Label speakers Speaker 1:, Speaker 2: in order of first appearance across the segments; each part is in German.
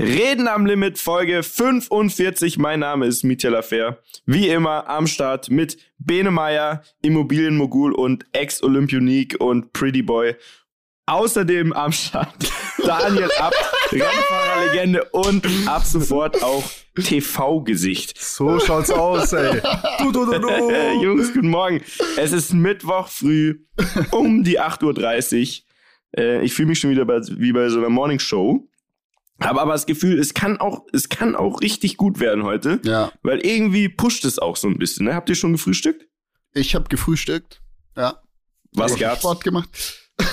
Speaker 1: Reden am Limit, Folge 45. Mein Name ist Michael Affair. Wie immer am Start mit Bene Meyer, Immobilienmogul und Ex-Olympionik und Pretty Boy. Außerdem am Start Daniel Abt, Rennfahrerlegende und ab sofort auch TV-Gesicht.
Speaker 2: So schaut's aus, ey.
Speaker 1: Du, du, du, du. Jungs, guten Morgen. Es ist Mittwoch früh um die 8.30 Uhr. Äh, ich fühle mich schon wieder bei, wie bei so einer Morningshow. Habe aber das Gefühl, es kann auch, es kann auch richtig gut werden heute.
Speaker 3: Ja.
Speaker 1: Weil irgendwie pusht es auch so ein bisschen. Ne? Habt ihr schon gefrühstückt?
Speaker 3: Ich habe gefrühstückt. Ja.
Speaker 1: Was
Speaker 3: Ich
Speaker 1: gab's?
Speaker 3: Sport gemacht.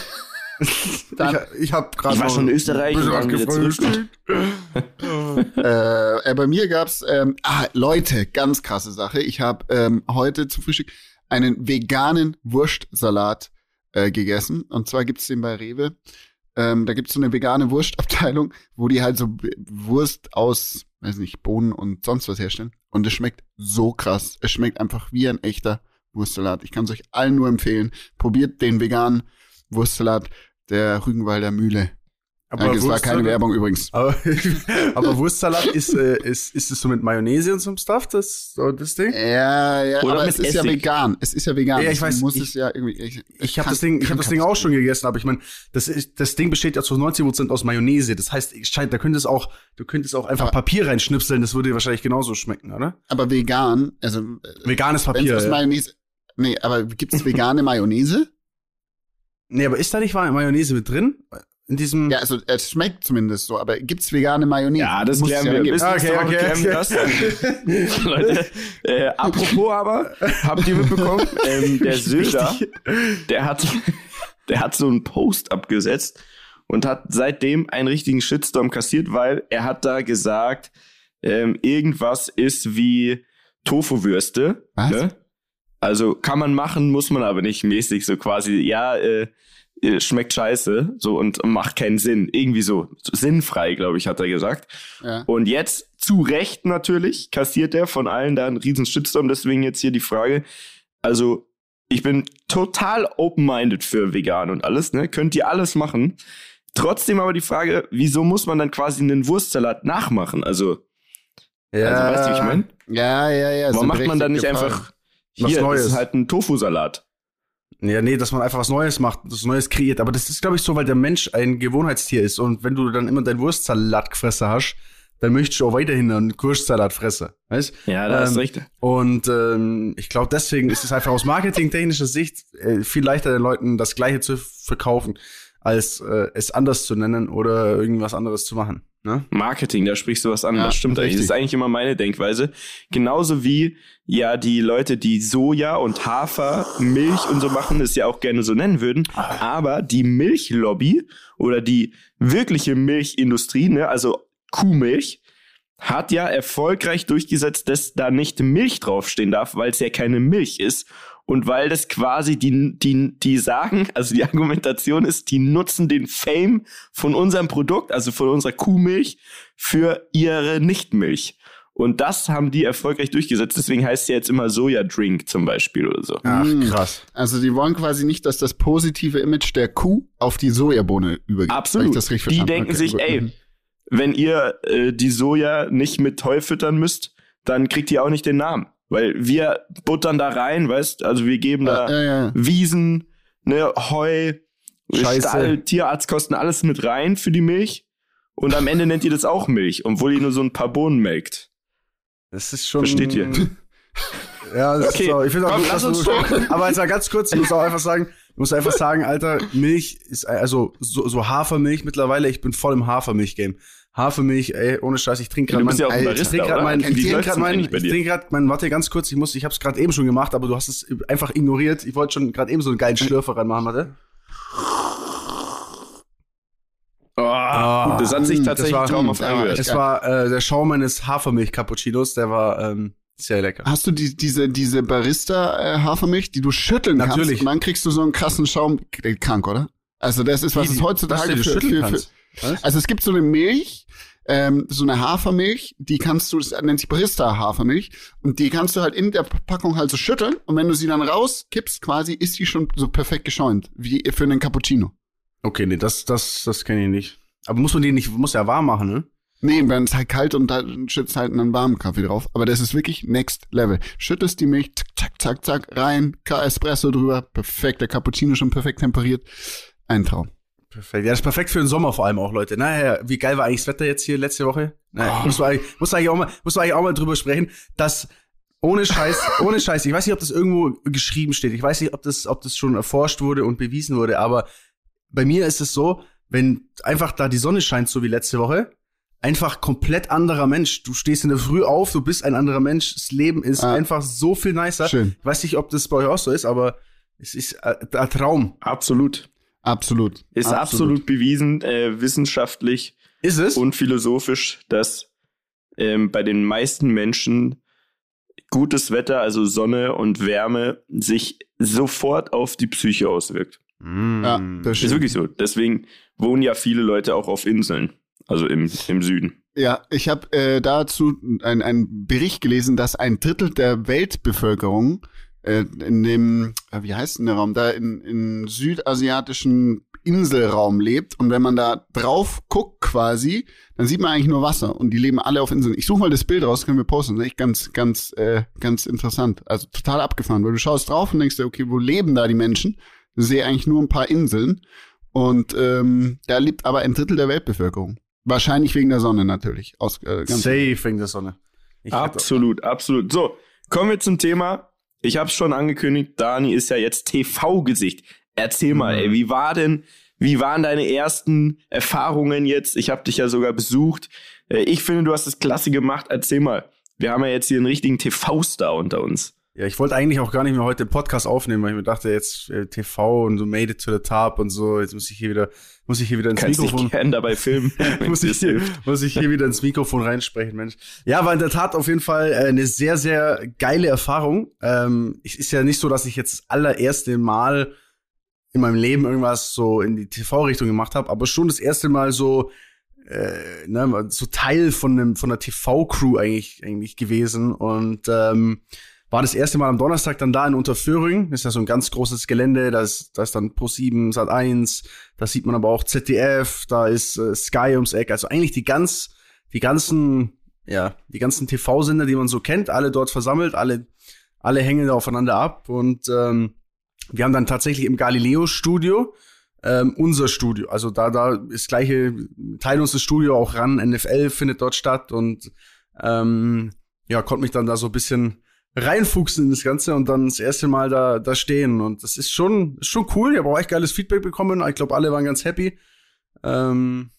Speaker 3: Dann,
Speaker 2: ich ich habe gerade
Speaker 1: Ich war schon in Österreich
Speaker 2: bisschen
Speaker 1: zurück.
Speaker 3: äh, äh, bei mir gab's ähm, ah, Leute, ganz krasse Sache. Ich habe ähm, heute zum Frühstück einen veganen Wurstsalat äh, gegessen. Und zwar gibt's den bei Rewe. Ähm, da gibt's so eine vegane Wurstabteilung, wo die halt so Wurst aus, weiß nicht, Bohnen und sonst was herstellen. Und es schmeckt so krass. Es schmeckt einfach wie ein echter Wurstsalat. Ich kann es euch allen nur empfehlen. Probiert den veganen Wurstsalat der Rügenwalder Mühle. Danke, es war keine Werbung übrigens.
Speaker 2: Aber, aber Wurstsalat ist, äh, ist, ist es so mit Mayonnaise und so einem Stuff, das, so das Ding?
Speaker 3: Ja, ja,
Speaker 1: Oder
Speaker 3: aber es ist ja
Speaker 1: Essig.
Speaker 3: vegan. Es ist ja vegan.
Speaker 2: Ja, ich weiß,
Speaker 3: Muss
Speaker 2: ich-
Speaker 3: es ja irgendwie. Ich,
Speaker 2: Ich habe das Ding, ich habe das Ding auch schon gegessen, aber ich meine, das ist, das Ding besteht ja zu 90% aus Mayonnaise. Das heißt, ich scheint, da könnte es auch, du könntest auch einfach
Speaker 3: Aber-
Speaker 2: Papier reinschnipseln, das würde dir wahrscheinlich genauso schmecken, oder?
Speaker 3: Aber vegan, also
Speaker 2: Veganes
Speaker 3: wenn
Speaker 2: Papier.
Speaker 3: es
Speaker 2: Ja.
Speaker 3: Mayonnaise. Nee, aber gibt's vegane Mayonnaise?
Speaker 2: Nee, aber ist da nicht Mayonnaise mit drin? In diesem.
Speaker 3: Ja, also es schmeckt zumindest so, aber gibt's vegane Mayonnaise?
Speaker 1: Ja, das
Speaker 3: Muss es
Speaker 1: klären wir.
Speaker 3: geben.
Speaker 2: Okay,
Speaker 1: Woche
Speaker 2: okay,
Speaker 1: klären wir
Speaker 2: okay.
Speaker 1: das. Leute, äh, apropos aber, habt ihr mitbekommen, ähm, der Söder, der hat, der hat so einen Post abgesetzt und hat seitdem einen richtigen Shitstorm kassiert, weil er hat da gesagt, ähm, irgendwas ist wie Tofu-Würste.
Speaker 3: Was?
Speaker 1: Ne? Also kann man machen, muss man aber nicht mäßig so quasi, ja, äh, schmeckt scheiße, so und macht keinen Sinn. Irgendwie so, sinnfrei, glaube ich, hat er gesagt.
Speaker 3: Ja.
Speaker 1: Und jetzt, zu Recht natürlich, kassiert er von allen da einen riesen Shitstorm. Deswegen jetzt hier die Frage. Also, ich bin total open-minded für vegan und alles, ne? Könnt ihr alles machen. Trotzdem aber die Frage, wieso muss man dann quasi einen Wurstsalat nachmachen? Also,
Speaker 2: ja,
Speaker 1: also weißt du, wie ich meine?
Speaker 3: Ja, ja, ja.
Speaker 1: Warum macht man dann nicht
Speaker 3: berechtigte
Speaker 1: einfach,
Speaker 2: Was
Speaker 1: hier,
Speaker 2: Neues.
Speaker 1: das ist halt ein Tofu-Salat.
Speaker 2: Ja, nee, dass man einfach was Neues macht, was Neues kreiert. Aber das ist, glaube ich, so, weil der Mensch ein Gewohnheitstier ist. Und wenn du dann immer dein Wurstsalat gefressen hast, dann möchtest du auch weiterhin einen Wurstsalat fressen. Weißt?
Speaker 1: Ja, da hast
Speaker 2: Ähm,
Speaker 1: du recht.
Speaker 2: Und ähm, ich glaube, deswegen ist es einfach aus marketingtechnischer Sicht äh, viel leichter den Leuten das Gleiche zu verkaufen, als äh, es anders zu nennen oder irgendwas anderes zu machen. Ne?
Speaker 1: Marketing, da sprichst du was an.
Speaker 3: Ja,
Speaker 1: das stimmt eigentlich. Das ist eigentlich immer meine Denkweise. Genauso wie ja die Leute, die Soja und Hafer, Milch und so machen, es ja auch gerne so nennen würden. Aber die Milchlobby oder die wirkliche Milchindustrie, ne, also Kuhmilch, hat ja erfolgreich durchgesetzt, dass da nicht Milch draufstehen darf, weil es ja keine Milch ist. Und weil das quasi die, die, die sagen, also die Argumentation ist, die nutzen den Fame von unserem Produkt, also von unserer Kuhmilch, für ihre Nichtmilch. Und das haben die erfolgreich durchgesetzt. Deswegen heißt es ja jetzt immer Soja-Drink zum Beispiel oder so.
Speaker 2: Ach,
Speaker 3: Mm.
Speaker 2: krass.
Speaker 3: Also die wollen quasi nicht, dass das positive Image der Kuh auf die Sojabohne übergeht.
Speaker 1: Absolut. Die denken
Speaker 3: Okay,
Speaker 1: sich, ey,
Speaker 3: Mhm.
Speaker 1: wenn ihr äh, die Soja nicht mit Heu füttern müsst, dann kriegt ihr auch nicht den Namen. Weil wir buttern da rein, weißt, also wir geben da
Speaker 3: Ja, ja, ja.
Speaker 1: Wiesen, ne, Heu,
Speaker 2: Scheiße.
Speaker 1: Stall, Tierarztkosten, alles mit rein für die Milch. Und am Ende nennt ihr das auch Milch, obwohl ihr nur so ein paar Bohnen melkt.
Speaker 2: Das ist schon.
Speaker 1: Versteht ihr?
Speaker 2: Ja, das
Speaker 1: Okay,
Speaker 2: ist auch, ich finde auch
Speaker 1: komm,
Speaker 2: gut,
Speaker 1: lass uns
Speaker 2: du. Aber jetzt mal ganz kurz, ich muss auch einfach sagen, ich muss einfach sagen, Alter, Milch ist, also, so, so Hafermilch mittlerweile, ich bin voll im Hafermilch-Game. Hafermilch, ey, ohne Scheiß, ich trinke gerade
Speaker 1: bist ja
Speaker 2: ich trinke gerade mein, ich trinke gerade
Speaker 1: denn
Speaker 2: mein,
Speaker 1: eigentlich
Speaker 2: ich trinke gerade mein, warte ganz kurz, ich muss, ich hab's gerade eben schon gemacht, aber du hast es einfach ignoriert. Ich wollte schon gerade eben so einen geilen Schlürfer reinmachen, warte.
Speaker 1: Oh, gut, das hat sich tatsächlich
Speaker 2: war-
Speaker 1: traumhaft angehört.
Speaker 2: Es war äh, der Schaum meines Hafermilch-Cappuccinos, der war ähm, sehr lecker.
Speaker 3: Hast du die, diese, diese Barista-Hafermilch, die du schütteln
Speaker 2: Natürlich.
Speaker 3: kannst? Und dann kriegst du so einen krassen Schaum. Äh, Krank, oder? Also das ist, was es heutzutage für, für, für
Speaker 2: kannst? Was?
Speaker 3: Also es gibt so eine Milch, ähm, so eine Hafermilch, die kannst du, das nennt sich Barista-Hafermilch, und die kannst du halt in der Packung halt so schütteln, und wenn du sie dann rauskippst, quasi, ist die schon so perfekt geschäumt, wie für einen Cappuccino.
Speaker 2: Okay, nee, das, das, das kenne ich nicht. Aber muss man die nicht, muss ja warm machen, ne?
Speaker 3: Nee, wenn es halt kalt und da schützt halt einen warmen Kaffee drauf. Aber das ist wirklich next level. Schüttest die Milch, zack, zack, zack, zack, rein, Espresso drüber, perfekt, der Cappuccino schon perfekt temperiert. Ein Traum.
Speaker 2: Perfekt. Ja, das ist perfekt für den Sommer vor allem auch, Leute. Naja, wie geil war eigentlich das Wetter jetzt hier letzte Woche? Naja, oh. muss, man eigentlich, muss, man eigentlich auch mal, muss man eigentlich auch mal drüber sprechen, dass ohne Scheiß, ohne Scheiß, ich weiß nicht, ob das irgendwo geschrieben steht. Ich weiß nicht, ob das, ob das schon erforscht wurde und bewiesen wurde, aber bei mir ist es so, wenn einfach da die Sonne scheint, so wie letzte Woche, einfach komplett anderer Mensch. Du stehst in der Früh auf, du bist ein anderer Mensch. Das Leben ist ah. einfach so viel nicer. Schön. Ich weiß nicht, ob das bei euch auch so ist, aber es ist ein Traum.
Speaker 1: Absolut.
Speaker 3: Absolut.
Speaker 1: Ist absolut, absolut bewiesen, äh, wissenschaftlich
Speaker 2: ist es?
Speaker 1: und philosophisch, dass ähm, bei den meisten Menschen gutes Wetter, also Sonne und Wärme, sich sofort auf die Psyche auswirkt.
Speaker 3: Mm. Ja,
Speaker 1: das ist wirklich so. Deswegen wohnen ja viele Leute auch auf Inseln, also im, im Süden.
Speaker 3: Ja, ich habe äh, dazu einen Bericht gelesen, dass ein Drittel der Weltbevölkerung äh, in dem, äh, wie heißt denn der Raum, da in, in südasiatischen Inselraum lebt und wenn man da drauf guckt quasi, dann sieht man eigentlich nur Wasser und die leben alle auf Inseln. Ich suche mal das Bild raus, können wir posten. Das ist echt ganz, ganz, äh, ganz interessant. Also total abgefahren, weil du schaust drauf und denkst dir, okay, wo leben da die Menschen? Ich sehe eigentlich nur ein paar Inseln und ähm, da lebt aber ein Drittel der Weltbevölkerung. Wahrscheinlich wegen der Sonne natürlich. Aus,
Speaker 2: äh, ganz Safe wegen der Sonne.
Speaker 1: Ich absolut, absolut. So, kommen wir zum Thema. Ich habe es schon angekündigt, Dani ist ja jetzt TV-Gesicht. Erzähl mal, mhm. ey, wie war denn, wie waren deine ersten Erfahrungen jetzt? Ich habe dich ja sogar besucht. Äh, ich finde, du hast es klasse gemacht. Erzähl mal. Wir haben ja jetzt hier einen richtigen TV-Star unter uns.
Speaker 2: Ja, ich wollte eigentlich auch gar nicht mehr heute den Podcast aufnehmen, weil ich mir dachte, jetzt äh, TV und so made it to the top und so, jetzt muss ich hier wieder, muss ich hier wieder ins
Speaker 1: Kannst
Speaker 2: Mikrofon.
Speaker 1: Dich dabei filmen.
Speaker 2: muss, ich hier, muss ich hier wieder ins Mikrofon reinsprechen, Mensch. Ja, war in der Tat auf jeden Fall äh, eine sehr, sehr geile Erfahrung. Ähm, es ist ja nicht so, dass ich jetzt das allererste Mal in meinem Leben irgendwas so in die TV-Richtung gemacht habe, aber schon das erste Mal so äh, ne, so Teil von einem von einer TV-Crew eigentlich eigentlich gewesen und ähm, war das erste Mal am Donnerstag dann da in Unterföhring. Ist ja so ein ganz großes Gelände. Da ist, da ist dann Pro7, Sat1. Da sieht man aber auch ZDF. Da ist äh, Sky ums Eck. Also eigentlich die ganz, die ganzen, ja, die ganzen TV-Sender, die man so kennt, alle dort versammelt. Alle, alle hängen da aufeinander ab. Und ähm, wir haben dann tatsächlich im Galileo-Studio ähm, unser Studio. Also da, da ist gleiche, teilen uns das Studio auch ran. NFL findet dort statt und ähm, ja, konnte mich dann da so ein bisschen reinfuchsen in das Ganze und dann das erste Mal da, da stehen. Und das ist schon, ist schon cool. Ich habe auch echt geiles Feedback bekommen. Ich glaube, alle waren ganz happy. Ähm,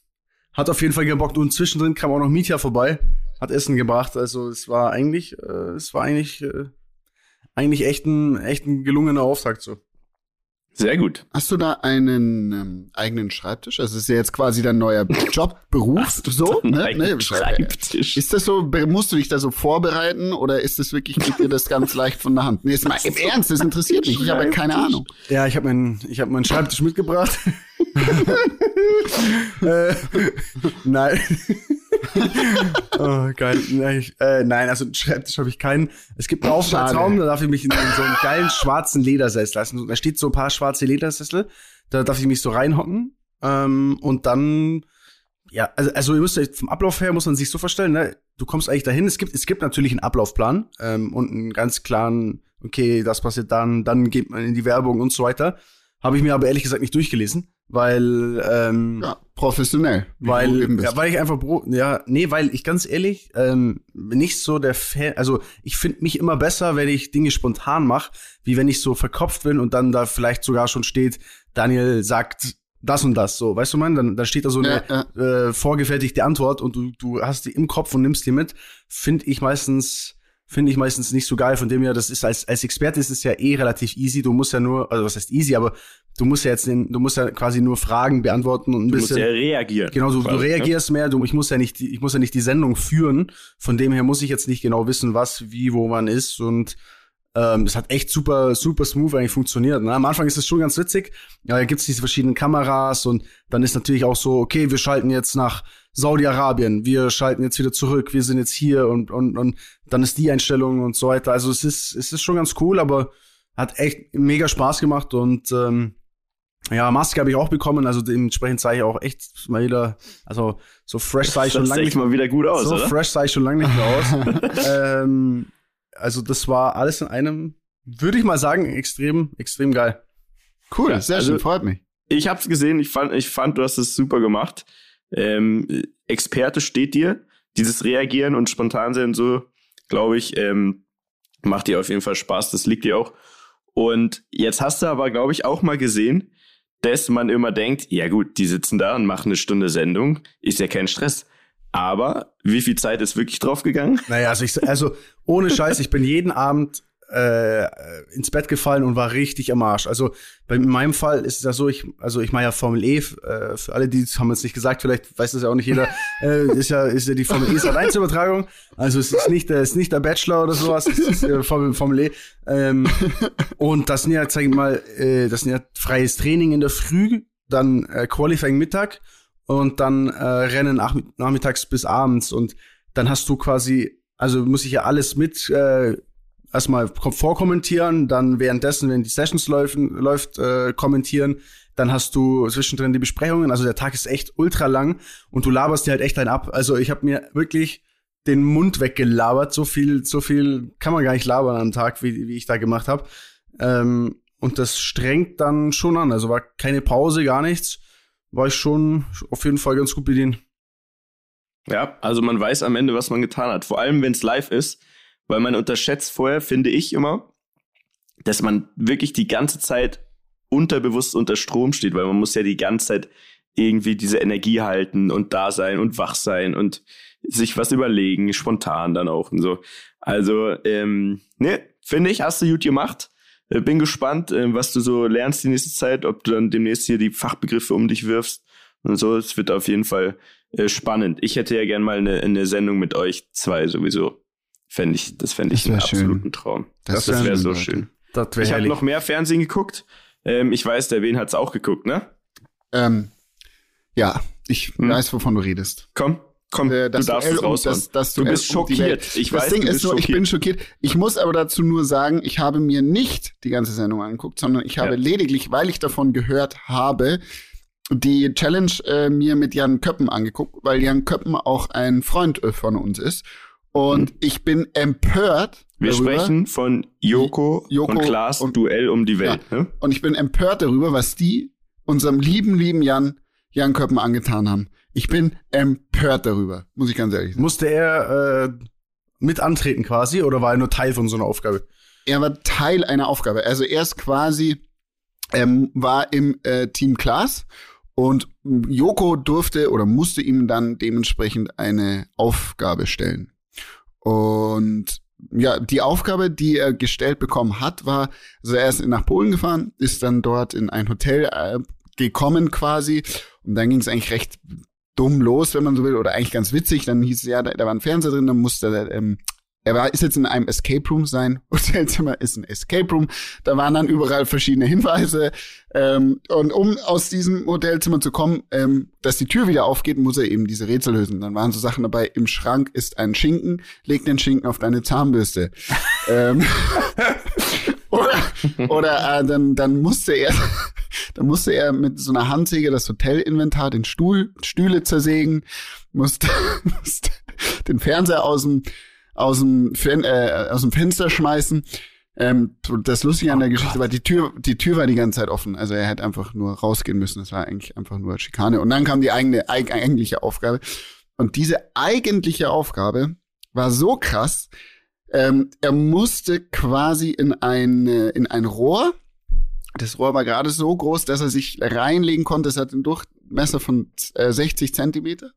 Speaker 2: hat auf jeden Fall gebockt. Und zwischendrin kam auch noch Mietja vorbei, hat Essen gebracht. Also es war eigentlich, äh, es war eigentlich, äh, eigentlich echt ein, echt ein gelungener Auftakt so.
Speaker 1: Sehr gut.
Speaker 3: Hast du da einen ähm, eigenen Schreibtisch? Also ist ja jetzt quasi dein neuer Job, Beruf, so? Ne? ne? Schreibtisch. Ist das so, musst du dich da so vorbereiten oder ist das wirklich, geht dir das ganz leicht von der Hand? Nee, ist mal im Ernst, das interessiert mich. Ich habe keine Ahnung.
Speaker 2: Ja, ich habe meinen ich hab meinen Schreibtisch mitgebracht. äh, nein. oh, geil. Nein, äh, nein, also einen Schreibtisch habe ich keinen. Es gibt einen Aufenthaltsraum, da darf ich mich in, so einen geilen schwarzen Ledersessel lassen. Da steht so ein paar schwarze Ledersessel. Da darf ich mich so reinhocken. Ähm, und dann, ja, also, also ihr müsst vom Ablauf her muss man sich so vorstellen, ne? Du kommst eigentlich dahin. Es gibt, es gibt natürlich einen Ablaufplan ähm, und einen ganz klaren, okay, das passiert dann, dann geht man in die Werbung und so weiter. Habe ich mir aber ehrlich gesagt nicht durchgelesen weil ähm,
Speaker 3: ja, professionell,
Speaker 2: weil ja, weil ich einfach ja nee, weil ich ganz ehrlich ähm, nicht so der Fan, also ich finde mich immer besser, wenn ich Dinge spontan mache, wie wenn ich so verkopft bin und dann da vielleicht sogar schon steht, Daniel sagt das und das, so, weißt du man, dann da steht da so eine ja, ja. Äh, vorgefertigte Antwort und du du hast die im Kopf und nimmst die mit, finde ich meistens finde ich meistens nicht so geil. Von dem her, das ist als, als Experte ist es ja eh relativ easy. Du musst ja nur, also was heißt easy, aber du musst ja jetzt, den, du musst ja quasi nur Fragen beantworten und ein
Speaker 1: du
Speaker 2: bisschen.
Speaker 1: Du musst ja reagieren.
Speaker 2: Genau, du, quasi, du ne? reagierst ne? mehr. Du, ich muss ja nicht, ich muss ja nicht die Sendung führen. Von dem her muss ich jetzt nicht genau wissen, was, wie, wo man ist und ähm, es hat echt super, super smooth eigentlich funktioniert. Ne? Am Anfang ist es schon ganz witzig. Ja, da gibt's diese verschiedenen Kameras und dann ist natürlich auch so, okay, wir schalten jetzt nach Saudi-Arabien, wir schalten jetzt wieder zurück, wir sind jetzt hier und, und, und dann ist die Einstellung und so weiter. Also es ist, es ist schon ganz cool, aber hat echt mega Spaß gemacht und ähm, Ja, Maske habe ich auch bekommen, also dementsprechend sah ich auch echt mal wieder, also so fresh sah ich schon
Speaker 1: Das
Speaker 2: lange
Speaker 1: sieht mal wieder gut aus,
Speaker 2: so
Speaker 1: oder?
Speaker 2: fresh sah ich schon lange nicht mehr aus. ähm, also das war alles in einem, würde ich mal sagen, extrem, extrem geil.
Speaker 3: Cool,
Speaker 1: Ja,
Speaker 3: sehr
Speaker 1: also-
Speaker 3: schön, freut mich.
Speaker 1: Ich hab's gesehen, ich fand, ich fand, du hast es super gemacht. Ähm, Experte steht dir. Dieses Reagieren und spontan sein und so, glaube ich, ähm, macht dir auf jeden Fall Spaß. Das liegt dir auch. Und jetzt hast du aber, glaube ich, auch mal gesehen, dass man immer denkt, ja gut, die sitzen da und machen eine Stunde Sendung, ist ja kein Stress. Aber wie viel Zeit ist wirklich drauf gegangen?
Speaker 2: Naja, also ich, also ohne Scheiß, ich bin jeden Abend äh, ins Bett gefallen und war richtig am Arsch. Also bei in meinem Fall ist es ja so, ich, also ich mache ja Formel E, äh, für alle, die haben es nicht gesagt, vielleicht weiß das ja auch nicht jeder, äh, ist ja, ist ja die Formel E ist 1 Übertragung. Also es ist nicht, der ist nicht der Bachelor oder sowas, es ist äh, Formel, Formel E. Ähm, und das sind ja, sag ich mal, äh, das sind ja freies Training in der Früh, dann äh, Qualifying Mittag und dann äh, Rennen nach, nachmittags bis abends und dann hast du quasi, also muss ich ja alles mit äh, erstmal ko- vorkommentieren, dann währenddessen, wenn die Sessions laufen, läuft, äh, kommentieren, dann hast du zwischendrin die Besprechungen, also der Tag ist echt ultra lang und du laberst dir halt echt einen ab. Also ich habe mir wirklich den Mund weggelabert, so viel, so viel kann man gar nicht labern am Tag, wie, wie ich da gemacht habe. Ähm, und das strengt dann schon an. Also war keine Pause, gar nichts. War ich schon auf jeden Fall ganz gut bedient.
Speaker 1: Ja, also man weiß am Ende, was man getan hat. Vor allem, wenn es live ist, weil man unterschätzt vorher, finde ich immer, dass man wirklich die ganze Zeit unterbewusst unter Strom steht, weil man muss ja die ganze Zeit irgendwie diese Energie halten und da sein und wach sein und sich was überlegen, spontan dann auch und so. Also, ähm, ne, finde ich, hast du gut gemacht. Äh, Bin gespannt, äh, was du so lernst die nächste Zeit, ob du dann demnächst hier die Fachbegriffe um dich wirfst und so. Es wird auf jeden Fall äh, spannend. Ich hätte ja gern mal eine, eine Sendung mit euch zwei sowieso. Fänd ich, das fände ich
Speaker 3: wär
Speaker 1: einen
Speaker 3: schön.
Speaker 1: absoluten Traum.
Speaker 3: Das
Speaker 1: Das,
Speaker 3: wär
Speaker 1: wäre
Speaker 3: schön,
Speaker 1: so
Speaker 3: Leute.
Speaker 1: schön.
Speaker 2: Wäre
Speaker 1: Ich habe noch mehr Fernsehen geguckt. Ähm, ich weiß, der Wen hat's auch geguckt, ne?
Speaker 3: Ähm, ja, ich
Speaker 1: Hm.
Speaker 3: weiß, wovon du redest.
Speaker 1: Komm, komm,
Speaker 3: Äh,
Speaker 1: du darfst es raushauen.
Speaker 3: das, das
Speaker 1: du bist schockiert. Ich
Speaker 3: das
Speaker 1: weiß,
Speaker 3: Ding
Speaker 1: du
Speaker 3: ist nur, ich
Speaker 1: schockiert.
Speaker 3: bin schockiert. Ich muss aber dazu nur sagen, ich habe mir nicht die ganze Sendung angeguckt, sondern ich habe
Speaker 1: Ja.
Speaker 3: lediglich, weil ich davon gehört habe, die Challenge äh, mir mit Jan Köppen angeguckt, weil Jan Köppen auch ein Freund äh, von uns ist. Und ich bin empört.
Speaker 1: Wir
Speaker 3: darüber,
Speaker 1: sprechen von Joko,
Speaker 3: Joko
Speaker 1: und Klaas
Speaker 3: und-
Speaker 1: Duell um die Welt. Ne?
Speaker 3: Und ich bin empört darüber, was die unserem lieben, lieben Jan, Jan Köppen angetan haben. Ich bin empört darüber, muss ich ganz ehrlich sagen.
Speaker 2: Musste er äh, mit antreten quasi oder war er nur Teil von so einer Aufgabe?
Speaker 3: er war Teil einer Aufgabe. Also er ist quasi, ähm, war im äh, Team Klaas und Joko durfte oder musste ihm dann dementsprechend eine Aufgabe stellen. Und ja, die Aufgabe, die er gestellt bekommen hat, war, also er ist nach Polen gefahren, ist dann dort in ein Hotel äh, gekommen quasi und dann ging es eigentlich recht dumm los, wenn man so will, oder eigentlich ganz witzig. Dann hieß es ja, da, da war ein Fernseher drin, dann musste er, ähm, er war, ist jetzt in einem Escape Room, sein Hotelzimmer ist ein Escape Room. Da waren dann überall verschiedene Hinweise. Ähm, und um aus diesem Hotelzimmer zu kommen, ähm, dass die Tür wieder aufgeht, muss er eben diese Rätsel lösen. Dann waren so Sachen dabei, im Schrank ist ein Schinken, leg den Schinken auf deine Zahnbürste. ähm, oder oder äh, dann, dann musste er dann musste er mit so einer Handsäge das Hotelinventar, den Stuhl, Stühle zersägen, musste, musste den Fernseher aus dem aus dem, Fen äh, aus dem Fenster schmeißen. Ähm, das Lustige an der Geschichte war, die Tür, die Tür war die ganze Zeit offen. Also er hätte einfach nur rausgehen müssen. Das war eigentlich einfach nur Schikane. Und dann kam die eigene, eig eigentliche Aufgabe. Und diese eigentliche Aufgabe war so krass. Ähm, er musste quasi in ein, äh, in ein Rohr. Das Rohr war gerade so groß, dass er sich reinlegen konnte. Es hat einen Durchmesser von äh, 60 Zentimeter.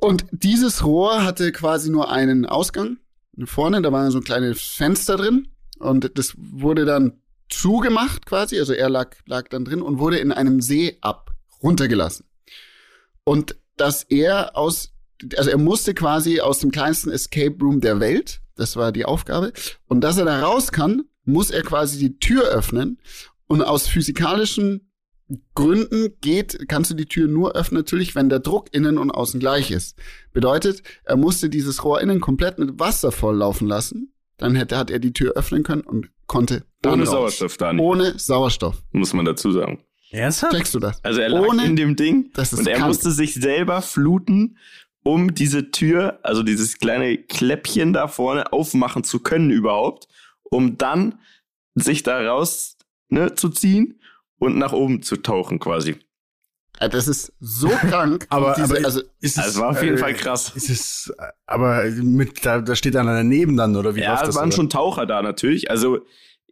Speaker 3: Und dieses Rohr hatte quasi nur einen Ausgang. Vorne, da war so ein kleines Fenster drin. Und das wurde dann zugemacht quasi. Also er lag, lag dann drin und wurde in einem See ab runtergelassen. Und dass er aus, also er musste quasi aus dem kleinsten Escape Room der Welt. Das war die Aufgabe. Und dass er da raus kann, muss er quasi die Tür öffnen. Und aus physikalischen Gründen geht, kannst du die Tür nur öffnen, natürlich, wenn der Druck innen und außen gleich ist. Bedeutet, er musste dieses Rohr innen komplett mit Wasser volllaufen lassen. Dann hätte, hat er die Tür öffnen können und konnte dann
Speaker 1: Ohne
Speaker 3: raus.
Speaker 1: Sauerstoff, Dani.
Speaker 3: Ohne Sauerstoff.
Speaker 1: Muss man dazu sagen.
Speaker 2: Ernsthaft?
Speaker 3: Checkst du das?
Speaker 1: Also er lag
Speaker 3: Ohne,
Speaker 1: in dem Ding
Speaker 3: dass es
Speaker 1: und er
Speaker 3: kann.
Speaker 1: musste sich selber fluten, um diese Tür, also dieses kleine Kläppchen da vorne aufmachen zu können überhaupt, um dann sich da raus ne, zu ziehen und nach oben zu tauchen quasi.
Speaker 3: Äh, Das ist so krank.
Speaker 2: Aber,
Speaker 3: diese,
Speaker 2: aber
Speaker 3: also,
Speaker 2: ist
Speaker 1: Also es war auf jeden
Speaker 2: äh,
Speaker 1: Fall krass.
Speaker 2: Ist es, äh, aber mit, da, da steht einer daneben dann, oder wie
Speaker 1: ja,
Speaker 2: läuft
Speaker 1: es
Speaker 2: das?
Speaker 1: waren
Speaker 2: oder?
Speaker 1: schon Taucher da natürlich. Also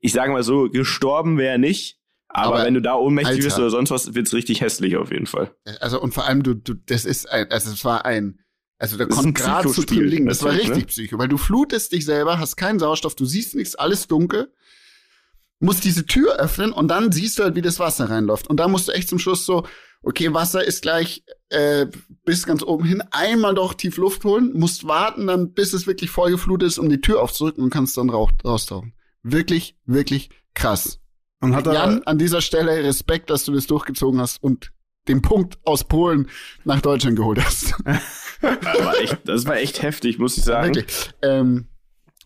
Speaker 1: ich sage mal so, gestorben wäre er nicht. Aber,
Speaker 3: Aber,
Speaker 1: wenn du da ohnmächtig
Speaker 3: Alter.
Speaker 1: bist oder sonst was, wird's richtig hässlich auf jeden Fall.
Speaker 3: also und vor allem du, du, das ist ein, also es war ein, also da
Speaker 1: Das
Speaker 3: konnte
Speaker 1: ein
Speaker 3: gerade
Speaker 1: Psychospiel,
Speaker 3: drin liegen. Das war richtig
Speaker 1: ne?
Speaker 3: psycho, weil du flutest dich selber, hast keinen Sauerstoff, du siehst nichts, alles dunkel, musst diese Tür öffnen und dann siehst du halt, wie das Wasser reinläuft. Und da musst du echt zum Schluss so, okay, Wasser ist gleich äh, bis ganz oben hin, einmal doch tief Luft holen, musst warten, dann bis es wirklich voll geflutet ist, um die Tür aufzudrücken und kannst dann rauch, raustauchen. Wirklich, wirklich krass.
Speaker 2: Und hat er,
Speaker 3: Jan, an dieser Stelle Respekt, dass du das durchgezogen hast und den Punkt aus Polen nach Deutschland geholt hast.
Speaker 1: Das war echt, das war echt heftig, muss ich sagen.
Speaker 3: Wirklich. Ähm,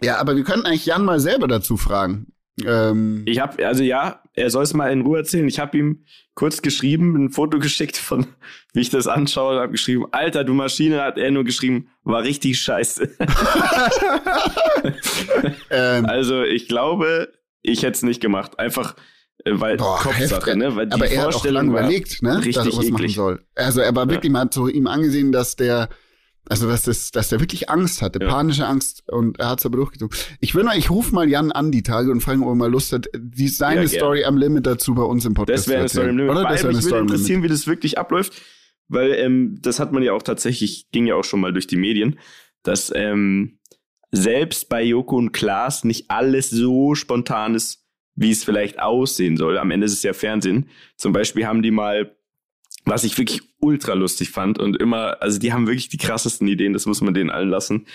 Speaker 3: ja, aber wir könnten eigentlich Jan mal selber dazu fragen. Ähm,
Speaker 1: Ich habe, also ja, er soll es mal in Ruhe erzählen. Ich habe ihm kurz geschrieben, ein Foto geschickt von, wie ich das anschaue, und habe geschrieben, Alter, du Maschine, hat er nur geschrieben, war richtig scheiße.
Speaker 3: ähm,
Speaker 1: also ich glaube, ich hätte es nicht gemacht. Einfach, äh, weil
Speaker 3: Boah,
Speaker 1: Kopfsache, ne? Weil die
Speaker 3: aber er hat auch
Speaker 1: Vorstellung
Speaker 3: lange überlegt, ne, dass
Speaker 1: richtig
Speaker 3: er was machen
Speaker 1: eklig.
Speaker 3: soll. Also er war wirklich, man hat so ihm angesehen, dass der, also dass das, dass der wirklich Angst hatte,
Speaker 1: Ja.
Speaker 3: panische Angst und er hat es aber durchgezogen. Ich will mal, ich rufe mal Jan an die Tage und frage, ob er mal Lust hat, die seine
Speaker 1: Ja.
Speaker 3: Story am Limit dazu bei uns im Podcast
Speaker 1: Das wäre eine. Story im Limit.
Speaker 3: Oder? Das wäre eine
Speaker 1: mich würde
Speaker 3: Story im Limit.
Speaker 1: interessieren, wie das wirklich abläuft, weil ähm, das hat man ja auch tatsächlich, ging ja auch schon mal durch die Medien, dass ähm, selbst bei Joko und Klaas nicht alles so spontan ist, wie es vielleicht aussehen soll. Am Ende ist es ja Fernsehen. Zum Beispiel haben die mal, was ich wirklich ultra lustig fand und immer, also die haben wirklich die krassesten Ideen, das muss man denen allen lassen.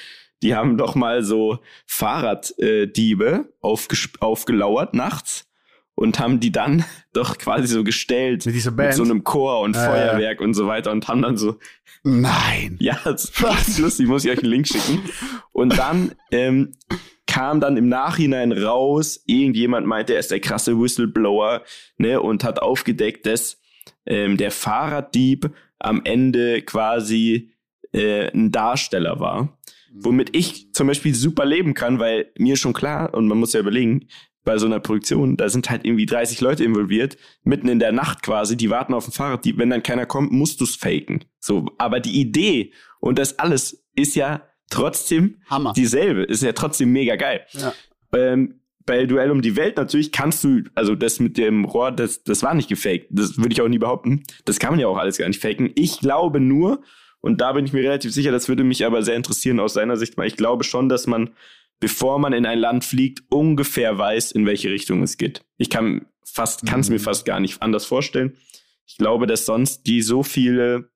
Speaker 1: Die haben doch mal so Fahrraddiebe aufgelauert nachts und haben die dann doch quasi so gestellt
Speaker 2: mit dieser
Speaker 1: mit so einem Chor und
Speaker 2: ja.
Speaker 1: Feuerwerk und so weiter und haben dann so,
Speaker 3: Nein.
Speaker 1: ja, das ist lustig, muss ich euch einen Link schicken. Und dann ähm, kam dann im Nachhinein raus, irgendjemand meinte, er ist der krasse Whistleblower, ne, und hat aufgedeckt, dass ähm, der Fahrraddieb am Ende quasi äh, ein Darsteller war. Womit ich zum Beispiel super leben kann, weil mir schon klar, und man muss ja überlegen, bei so einer Produktion, da sind halt irgendwie 30 Leute involviert, mitten in der Nacht quasi, die warten auf ein Fahrrad, die, wenn dann keiner kommt, musst du's faken. So, aber die Idee und das alles ist ja trotzdem
Speaker 3: Hammer.
Speaker 1: dieselbe, ist ja trotzdem mega geil.
Speaker 3: Ja.
Speaker 1: Ähm, bei Duell um die Welt natürlich kannst du, also das mit dem Rohr, das, das war nicht gefaked. Das würde ich auch nie behaupten. Das kann man ja auch alles gar nicht faken. Ich glaube nur, und da bin ich mir relativ sicher, das würde mich aber sehr interessieren aus seiner Sicht, weil ich glaube schon, dass man, bevor man in ein Land fliegt, ungefähr weiß, in welche Richtung es geht. Ich kann fast, kann es mir
Speaker 3: Mhm.
Speaker 1: fast gar nicht anders vorstellen. Ich glaube, dass sonst die so viele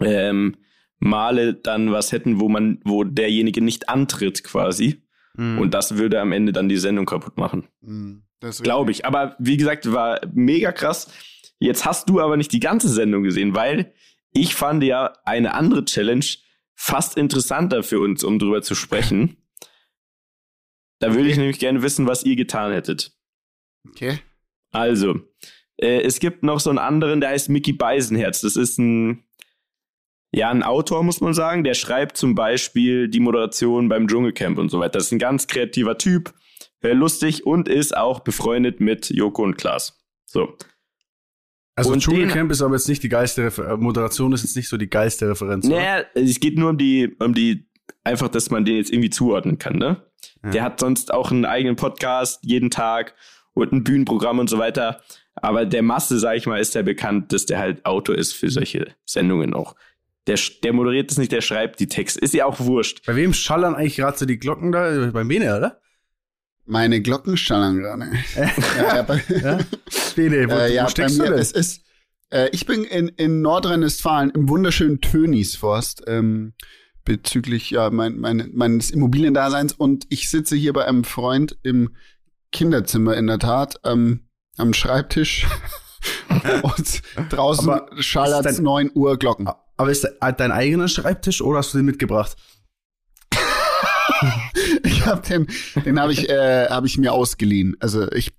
Speaker 1: ähm, Male dann was hätten, wo man, wo derjenige nicht antritt quasi.
Speaker 2: Mhm.
Speaker 1: Und das würde am Ende dann die Sendung kaputt machen.
Speaker 3: Mhm.
Speaker 1: Glaube ich. Aber wie gesagt, war mega krass. Jetzt hast du aber nicht die ganze Sendung gesehen, weil ich fand ja eine andere Challenge fast interessanter für uns, um drüber zu sprechen. Da würde ich nämlich gerne wissen, was ihr getan hättet.
Speaker 3: Okay.
Speaker 1: Also, äh, es gibt noch so einen anderen, der heißt Mickey Beisenherz. Das ist ein, ja, ein Autor, muss man sagen. Der schreibt zum Beispiel die Moderation beim Dschungelcamp und so weiter. Das ist ein ganz kreativer Typ, äh, lustig und ist auch befreundet mit Joko und Klaas. So.
Speaker 2: also
Speaker 1: und
Speaker 2: Dschungelcamp ist aber jetzt nicht die geilste Refer äh, Moderation ist jetzt nicht so die geilste Referenz. oder?
Speaker 1: Naja, es geht nur um die, um die, einfach, dass man den jetzt irgendwie zuordnen kann, ne?
Speaker 2: Ja.
Speaker 1: Der hat sonst auch einen eigenen Podcast jeden Tag und ein Bühnenprogramm und so weiter. Aber der Masse, sag ich mal, ist der bekannt, dass der halt Autor ist für solche Sendungen auch. Der, der moderiert es nicht, der schreibt die Texte. Ist ja auch wurscht.
Speaker 2: Bei wem schallern eigentlich gerade so die Glocken da? Bei Bene, oder?
Speaker 3: Meine Glocken schallern gerade. ja, bei,
Speaker 2: Ja? Bene, wo,
Speaker 3: äh, ja,
Speaker 2: wo
Speaker 3: bei
Speaker 2: steckst
Speaker 3: mir,
Speaker 2: du denn?
Speaker 3: es ist, äh, ich bin in, in Nordrhein-Westfalen im wunderschönen Tönisforst ähm, bezüglich ja, mein, mein, meines Immobiliendaseins und ich sitze hier bei einem Freund im Kinderzimmer in der Tat ähm, am Schreibtisch und draußen schallert
Speaker 2: dein-
Speaker 3: 9 Uhr Glocken.
Speaker 2: Aber ist de- dein eigener Schreibtisch oder hast du den mitgebracht?
Speaker 3: Ich habe den, den habe ich, äh, hab ich mir ausgeliehen. Also ich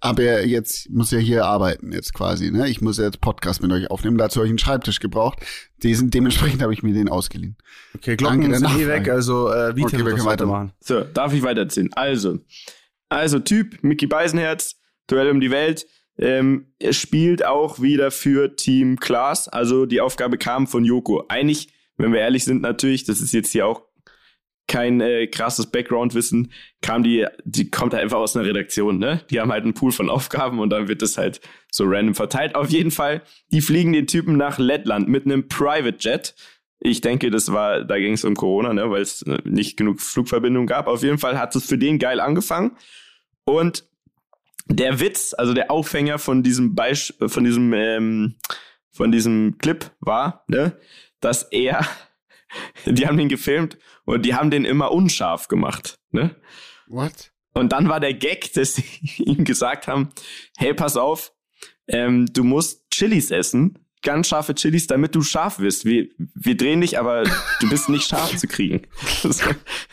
Speaker 3: aber jetzt muss ja hier arbeiten jetzt quasi, ne? Ich muss jetzt Podcast mit euch aufnehmen. Dazu habe ich einen Schreibtisch gebraucht. Diesen, dementsprechend habe ich mir den ausgeliehen.
Speaker 2: Okay, Glocken
Speaker 3: Danke
Speaker 2: sind eh weg, also äh, wie
Speaker 3: Okay, wir können
Speaker 2: weitermachen?
Speaker 1: So, darf ich weiterziehen? Also, also Typ, Mickey Beisenherz, Duell um die Welt. Ähm, spielt auch wieder für Team Klaas. Also die Aufgabe kam von Joko. Eigentlich, wenn wir ehrlich sind, natürlich, das ist jetzt hier auch kein äh, krasses Background-Wissen, kam die, die kommt halt einfach aus einer Redaktion, ne? Die haben halt einen Pool von Aufgaben und dann wird das halt so random verteilt. Auf jeden Fall, die fliegen den Typen nach Lettland mit einem Private Jet. Ich denke, das war, da ging es um Corona, ne, weil es äh, nicht genug Flugverbindungen gab. Auf jeden Fall hat es für den geil angefangen. Und der Witz, also der Aufhänger von diesem Beisch von diesem, ähm, von diesem Clip war, ne, dass er, die haben den gefilmt und die haben den immer unscharf gemacht, ne?
Speaker 3: What?
Speaker 1: Und dann war der Gag, dass sie ihm gesagt haben, hey, pass auf, ähm, du musst Chilis essen, ganz scharfe Chilis, damit du scharf wirst. Wir, wir drehen dich, aber du bist nicht scharf zu kriegen.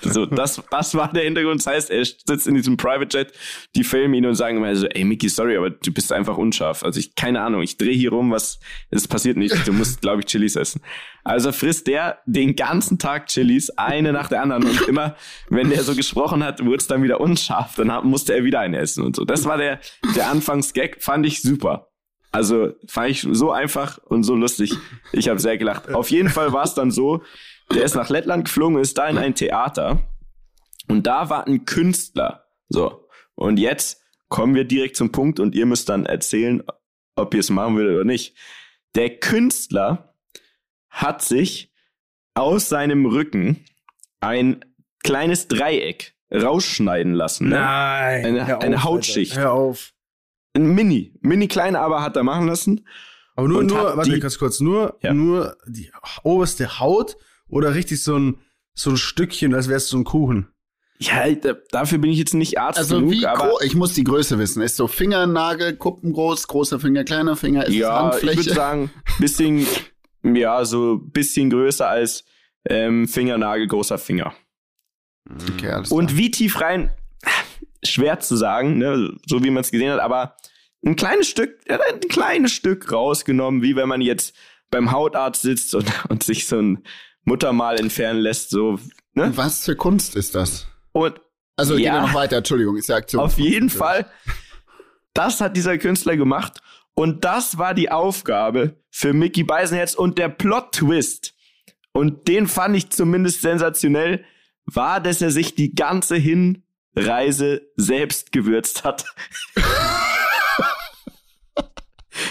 Speaker 1: so, das, das war der Hintergrund. Das heißt, er sitzt in diesem Private Jet, die filmen ihn und sagen immer so, ey Mickey, sorry, aber du bist einfach unscharf. Also ich, keine Ahnung, ich drehe hier rum, was, es passiert nicht. Du musst, glaube ich, Chilis essen. Also frisst der den ganzen Tag Chilis, eine nach der anderen. Und immer, wenn der so gesprochen hat, wurde es dann wieder unscharf. Dann musste er wieder eine essen und so. Das war der, der Anfangsgag, fand ich super. Also fand ich so einfach und so lustig. Ich habe sehr gelacht. Auf jeden Fall war es dann so, der ist nach Lettland geflogen, ist da in ein Theater und da war ein Künstler. So. Und jetzt kommen wir direkt zum Punkt und ihr müsst dann erzählen, ob ihr es machen würdet oder nicht. Der Künstler hat sich aus seinem Rücken ein kleines Dreieck rausschneiden lassen. Ne?
Speaker 2: Nein.
Speaker 1: Eine-
Speaker 2: hör
Speaker 1: eine
Speaker 2: auf,
Speaker 1: Hautschicht.
Speaker 2: Alter. Hör auf.
Speaker 1: Ein Mini, mini klein, aber hat er machen lassen.
Speaker 2: Aber nur, nur, warte
Speaker 1: die-
Speaker 2: ganz kurz, nur,
Speaker 1: Ja.
Speaker 2: nur die oberste Haut oder richtig so ein, so ein Stückchen, als wär's so ein Kuchen.
Speaker 1: Ja, da, dafür bin ich jetzt nicht Arzt
Speaker 3: Also
Speaker 1: genug,
Speaker 3: wie
Speaker 1: aber
Speaker 3: groß, ich muss die Größe wissen. Ist so Fingernagel, Kuppengroß, großer Finger, kleiner Finger, ist
Speaker 1: ja, ich
Speaker 3: Handfläche?
Speaker 1: würde sagen, bisschen, ja, so bisschen größer als ähm, Fingernagel, großer Finger.
Speaker 3: okay, alles
Speaker 1: Und wie tief rein, schwer zu sagen, ne, so wie man es gesehen hat, aber ein kleines Stück, er hat ein kleines Stück rausgenommen, wie wenn man jetzt beim Hautarzt sitzt und, und sich so ein Muttermal entfernen lässt, so, ne?
Speaker 3: Was für Kunst ist das?
Speaker 1: Und
Speaker 3: Also
Speaker 1: Ja.
Speaker 3: ja. noch weiter, Entschuldigung, ist ja Aktion.
Speaker 1: Auf jeden Fall. Das hat dieser Künstler gemacht. Und das war die Aufgabe für Mickey Beisenherz. Und der Plot-Twist, und den fand ich zumindest sensationell, war, dass er sich die ganze Hinreise selbst gewürzt hat.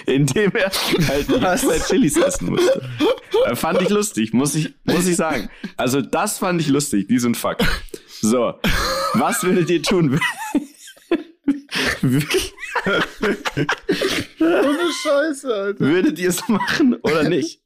Speaker 1: Indem er halt die ganze Zeit Chilis essen musste. Äh, Fand ich lustig, muss ich, muss ich sagen. Also das fand ich lustig, diesen Fakt. So, was würdet ihr tun?
Speaker 3: Ohne Scheiße, Alter.
Speaker 1: Würdet ihr es machen oder nicht?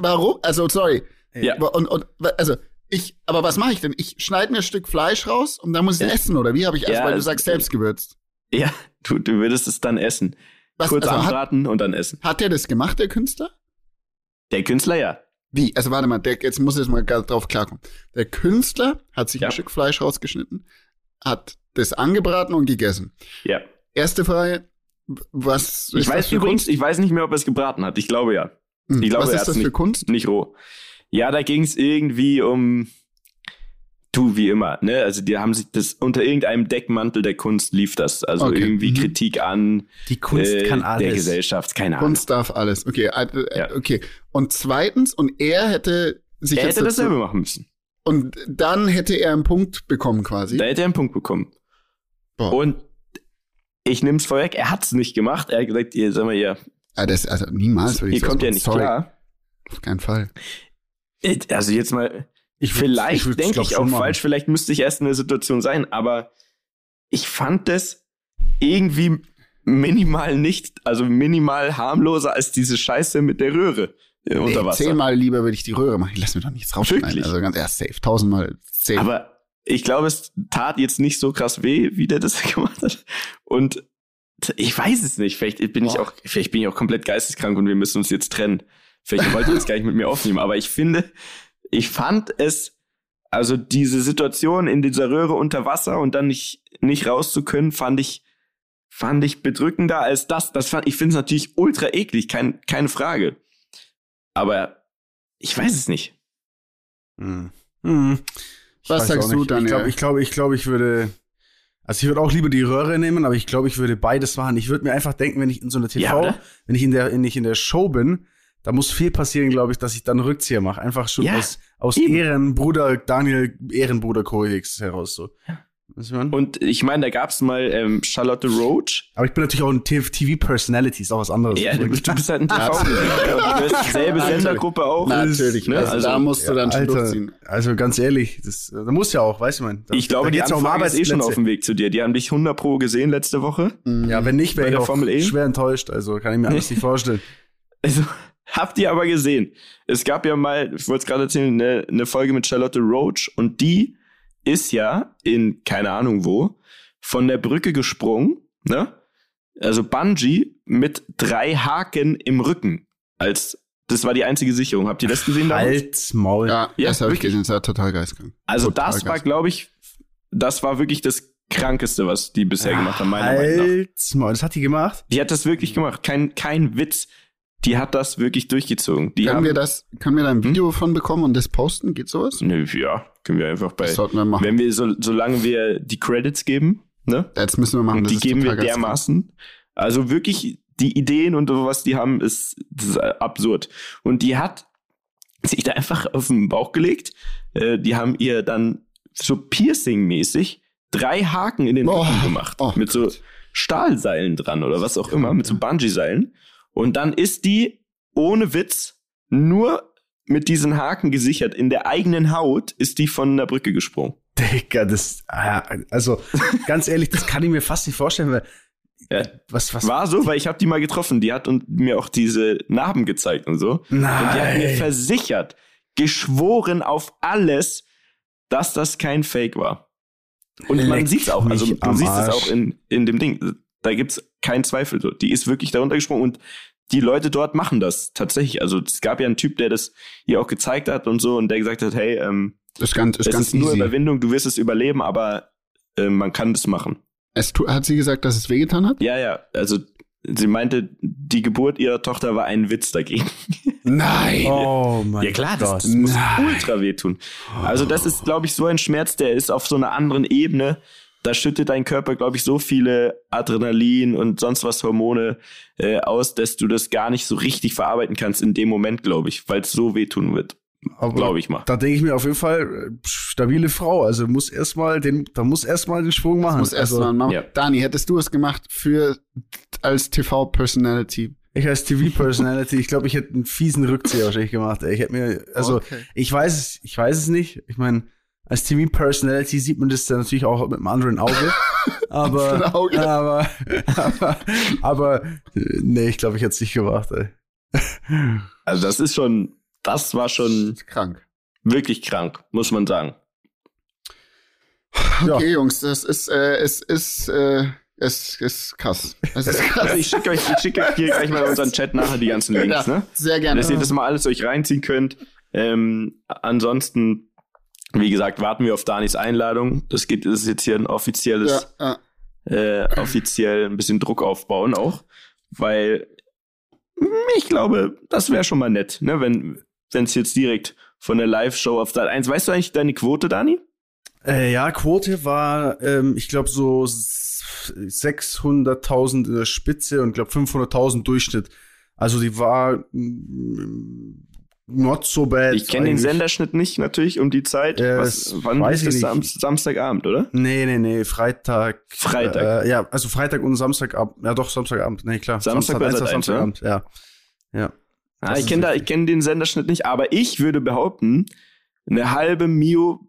Speaker 3: Warum? Also, sorry.
Speaker 1: Ja.
Speaker 3: Und, und, also, ich, aber was mache ich denn? Ich schneide mir ein Stück Fleisch raus und dann muss ich es essen, oder wie habe ich erst,
Speaker 1: Ja,
Speaker 3: weil du sagst, selbst gewürzt.
Speaker 1: Ja, du, du würdest es dann essen.
Speaker 3: Was,
Speaker 1: Kurz
Speaker 3: also, hat,
Speaker 1: anbraten und dann essen.
Speaker 3: hat der das gemacht, der Künstler?
Speaker 1: Der Künstler ja.
Speaker 3: Wie? Also warte mal, der, jetzt muss ich jetzt mal drauf klarkommen. Der Künstler hat sich
Speaker 1: Ja.
Speaker 3: ein Stück Fleisch rausgeschnitten, hat das angebraten und gegessen.
Speaker 1: Ja.
Speaker 3: Erste Frage, was
Speaker 1: Ich
Speaker 3: ist das
Speaker 1: weiß
Speaker 3: für
Speaker 1: übrigens,
Speaker 3: Kunst?
Speaker 1: ich weiß nicht mehr, ob er es gebraten hat. Ich glaube ja.
Speaker 3: Hm,
Speaker 1: ich glaube,
Speaker 3: was ist das für
Speaker 1: nicht-
Speaker 3: Kunst?
Speaker 1: Nicht roh. Ja, da ging es irgendwie um. Du, wie immer, ne? Also die haben sich das unter irgendeinem Deckmantel der Kunst lief das. Also
Speaker 3: Okay.
Speaker 1: irgendwie
Speaker 3: Mhm.
Speaker 1: Kritik an
Speaker 2: Die Kunst
Speaker 1: äh,
Speaker 2: kann
Speaker 1: der
Speaker 2: alles.
Speaker 1: Gesellschaft, keine Ahnung.
Speaker 3: Kunst darf alles. Okay, äh,
Speaker 1: Ja.
Speaker 3: okay. Und zweitens, und er hätte sich
Speaker 1: Er hätte
Speaker 3: dazu,
Speaker 1: dasselbe machen müssen.
Speaker 3: und dann hätte er einen Punkt bekommen quasi.
Speaker 1: Da hätte er einen Punkt bekommen.
Speaker 3: Boah.
Speaker 1: Und ich nehme es vorweg, er hat's nicht gemacht. Er hat gesagt, ihr, sag mal, ihr,
Speaker 3: Ah, das, also niemals würde ich
Speaker 1: ihr kommt ja nicht
Speaker 3: Sorry,
Speaker 1: klar.
Speaker 3: Auf keinen Fall.
Speaker 1: Also jetzt mal,
Speaker 2: Ich würd-
Speaker 1: vielleicht
Speaker 2: würd's,
Speaker 1: denke ich auch
Speaker 2: machen.
Speaker 1: falsch, vielleicht müsste ich erst in der Situation sein, aber ich fand das irgendwie minimal nicht, also minimal harmloser als diese Scheiße mit der Röhre äh, unter
Speaker 3: Nee,
Speaker 1: Wasser.
Speaker 3: zehnmal lieber würde ich die Röhre machen. Ich lass mir doch nichts rausschneiden. Also ganz erst safe. Tausendmal safe.
Speaker 1: Aber ich glaube, es tat jetzt nicht so krass weh, wie der das gemacht hat. Und ich weiß es nicht. Vielleicht bin ich auch, vielleicht bin ich auch komplett geisteskrank und wir müssen uns jetzt trennen. Vielleicht wollt ihr jetzt gar nicht mit mir aufnehmen. Aber ich finde, ich fand es, also diese Situation in dieser Röhre unter Wasser und dann nicht, nicht raus zu können, fand ich fand ich bedrückender als das. Das fand, ich finde es natürlich ultra eklig, kein, keine Frage. Aber ich weiß es nicht.
Speaker 2: Hm. Hm. Ich
Speaker 3: Was sagst du. Daniel?
Speaker 2: Ich glaube, ich, glaube, ich, glaube, ich würde. Also ich würde auch lieber die Röhre nehmen, aber ich glaube, ich würde beides machen. Ich würde mir einfach denken, wenn ich in so einer TV,
Speaker 1: Ja,
Speaker 2: wenn ich in der, wenn ich in der Show bin, da muss viel passieren, glaube ich, dass ich dann Rückzieher mache. Einfach schon
Speaker 1: Ja,
Speaker 2: aus, aus
Speaker 1: eben.
Speaker 2: Ehrenbruder Daniel, Ehrenbruder Koix heraus so. Ich meine?
Speaker 1: Und ich meine, da gab's mal ähm, Charlotte Roach.
Speaker 2: aber ich bin natürlich auch ein TV-Personality, ist auch was anderes.
Speaker 1: Ja, du, bist- du bist halt ein tv ja, Du hast dieselbe Sendergruppe auch.
Speaker 3: Natürlich,
Speaker 1: Ne?
Speaker 3: also,
Speaker 1: Also,
Speaker 3: da musst du dann schon
Speaker 2: Alter,
Speaker 3: durchziehen.
Speaker 2: also ganz ehrlich, das, da muss ja auch, weißt du, man. Da,
Speaker 1: Ich glaube, die
Speaker 2: ja
Speaker 1: Anfrage ist eh schon auf dem Weg zu dir. Die haben dich 100 pro gesehen letzte Woche.
Speaker 2: Ja, wenn nicht,
Speaker 1: Bei
Speaker 2: wäre ich
Speaker 1: der
Speaker 2: auch
Speaker 1: Formel E?
Speaker 2: schwer enttäuscht. Also kann ich mir alles nicht vorstellen.
Speaker 1: Also, habt ihr aber gesehen. Es gab ja mal, ich wollte es gerade erzählen, eine, eine Folge mit Charlotte Roach und die ist ja in, keine Ahnung wo, von der Brücke gesprungen, ne? Also Bungee mit drei Haken im Rücken. Als, das war die einzige Sicherung. Habt ihr das gesehen?
Speaker 2: Halt's Maul.
Speaker 3: Ja,
Speaker 1: Ja,
Speaker 3: das habe ich gesehen, das war total geistkrank.
Speaker 1: Also
Speaker 3: Total
Speaker 1: das war, glaube ich, das war wirklich das Krankeste, was die bisher gemacht haben, meiner Meinung nach.
Speaker 2: Halt's Maul. Das hat die gemacht?
Speaker 1: Die hat das wirklich gemacht. Kein, kein Witz. Die hat das wirklich durchgezogen. Die
Speaker 3: Können
Speaker 1: haben,
Speaker 3: wir das, können wir da ein Video von bekommen und das posten? Geht sowas?
Speaker 1: Nö, ja, können wir einfach bei.
Speaker 3: Das sollten wir machen.
Speaker 1: Wenn wir, so, solange wir die Credits geben, ne?
Speaker 3: Jetzt müssen wir machen.
Speaker 1: Und die geben wir dermaßen. Also wirklich, die Ideen und so, was die haben, ist, ist absurd. Und die hat sich da einfach auf den Bauch gelegt. Äh, die haben ihr dann so Piercing-mäßig drei Haken in den
Speaker 3: Oh,
Speaker 1: Rücken gemacht.
Speaker 3: oh
Speaker 1: mit so
Speaker 3: Gott.
Speaker 1: Stahlseilen dran oder was auch immer, mit so Bungee-Seilen. Und dann ist die ohne Witz nur mit diesen Haken gesichert. In der eigenen Haut ist die von der Brücke gesprungen.
Speaker 2: Digga, das, also, ganz ehrlich, das kann ich mir fast nicht vorstellen, weil,
Speaker 1: Ja.
Speaker 2: was, was,
Speaker 1: War so, weil ich habe die mal getroffen. Die hat und mir auch diese Narben gezeigt und so. Und die hat mir
Speaker 2: nein.
Speaker 1: versichert, geschworen auf alles, dass das kein Fake war. Und man
Speaker 2: Leck
Speaker 1: sieht's auch. Also du siehst es auch in, in dem Ding. Da gibt's keinen Zweifel. So. Die ist wirklich darunter gesprungen und die Leute dort machen das tatsächlich. Also es gab ja einen Typ, der das ihr auch gezeigt hat und so und der gesagt hat, hey, ähm,
Speaker 3: Ist ganz, ist
Speaker 1: es
Speaker 3: ganz
Speaker 1: ist nur
Speaker 3: easy.
Speaker 1: Überwindung, du wirst es überleben, aber äh, man kann das machen.
Speaker 3: Es tu, hat sie gesagt, dass es wehgetan hat?
Speaker 1: Ja, ja, also sie meinte, die Geburt ihrer Tochter war ein Witz dagegen.
Speaker 3: Nein.
Speaker 2: Oh mein
Speaker 1: Ja klar, das,
Speaker 2: Gott.
Speaker 1: das muss ultra wehtun. Also das ist, glaube ich, so ein Schmerz, der ist auf so einer anderen Ebene. Da schüttet dein Körper, glaube ich, so viele Adrenalin und sonst was Hormone äh, aus, dass du das gar nicht so richtig verarbeiten kannst in dem Moment, glaube ich, weil es so wehtun wird, glaube ich mal.
Speaker 2: Da denke ich mir auf jeden Fall, äh, stabile Frau. Also muss erstmal den, da muss erstmal den Schwung machen.
Speaker 3: Muss erst
Speaker 2: also,
Speaker 3: mal machen.
Speaker 1: ja.
Speaker 3: Dani, hättest du es gemacht für als TV-Personality?
Speaker 2: Ich als TV-Personality, ich glaube, ich hätte einen fiesen Rückzieher wahrscheinlich gemacht. Ey. Ich hätte mir, also
Speaker 3: Okay.
Speaker 2: ich weiß es, ich weiß es nicht. Ich meine, als TV-Personality sieht man das dann natürlich auch mit einem anderen Auge. aber,
Speaker 3: Mit einem Auge.
Speaker 2: aber, aber, aber, nee, ich glaube, ich hätte es nicht gemacht. Ey.
Speaker 1: Also das ist schon, das war schon
Speaker 3: Krank.
Speaker 1: wirklich krank, muss man sagen.
Speaker 2: Ja.
Speaker 3: Okay, Jungs, das ist, äh, es ist, äh, es ist krass. Es ist krass.
Speaker 1: Also ich schicke euch, ich schicke euch hier gleich mal in unseren Chat nachher die ganzen Links,
Speaker 3: Ja,
Speaker 1: ne?
Speaker 3: Sehr gerne.
Speaker 1: dass ihr das mal alles euch reinziehen könnt. Ähm, ansonsten, wie gesagt, warten wir auf Danis Einladung. Das geht, das ist jetzt hier ein offizielles,
Speaker 3: ja, ja.
Speaker 1: äh, offiziell ein bisschen Druck aufbauen auch, weil ich glaube, das wäre schon mal nett, ne, wenn wenn es jetzt direkt von der Live-Show auf Sat 1. Weißt du eigentlich deine Quote, Dani?
Speaker 2: Äh, ja, Quote war, ähm, ich glaube, so s- 600.000 in der Spitze und glaube 500.000 Durchschnitt. Also die war not so bad.
Speaker 1: Ich kenne den. Senderschnitt nicht natürlich um die Zeit.
Speaker 2: Äh,
Speaker 1: Was, wann
Speaker 2: weiß
Speaker 1: ist das
Speaker 2: nicht.
Speaker 1: Sam Samstagabend, oder?
Speaker 2: Nee, nee, nee, Freitag.
Speaker 1: Freitag.
Speaker 2: Äh, ja, also Freitag und Samstagabend. Ja, doch, Samstagabend. Nee, klar.
Speaker 1: Samstag
Speaker 2: Samstag.
Speaker 1: 1,
Speaker 2: Samstagabend, ja. Ja.
Speaker 1: Ah, ich
Speaker 2: ist
Speaker 1: kenne da, ich kenne den Senderschnitt nicht, aber ich würde behaupten, eine halbe Mio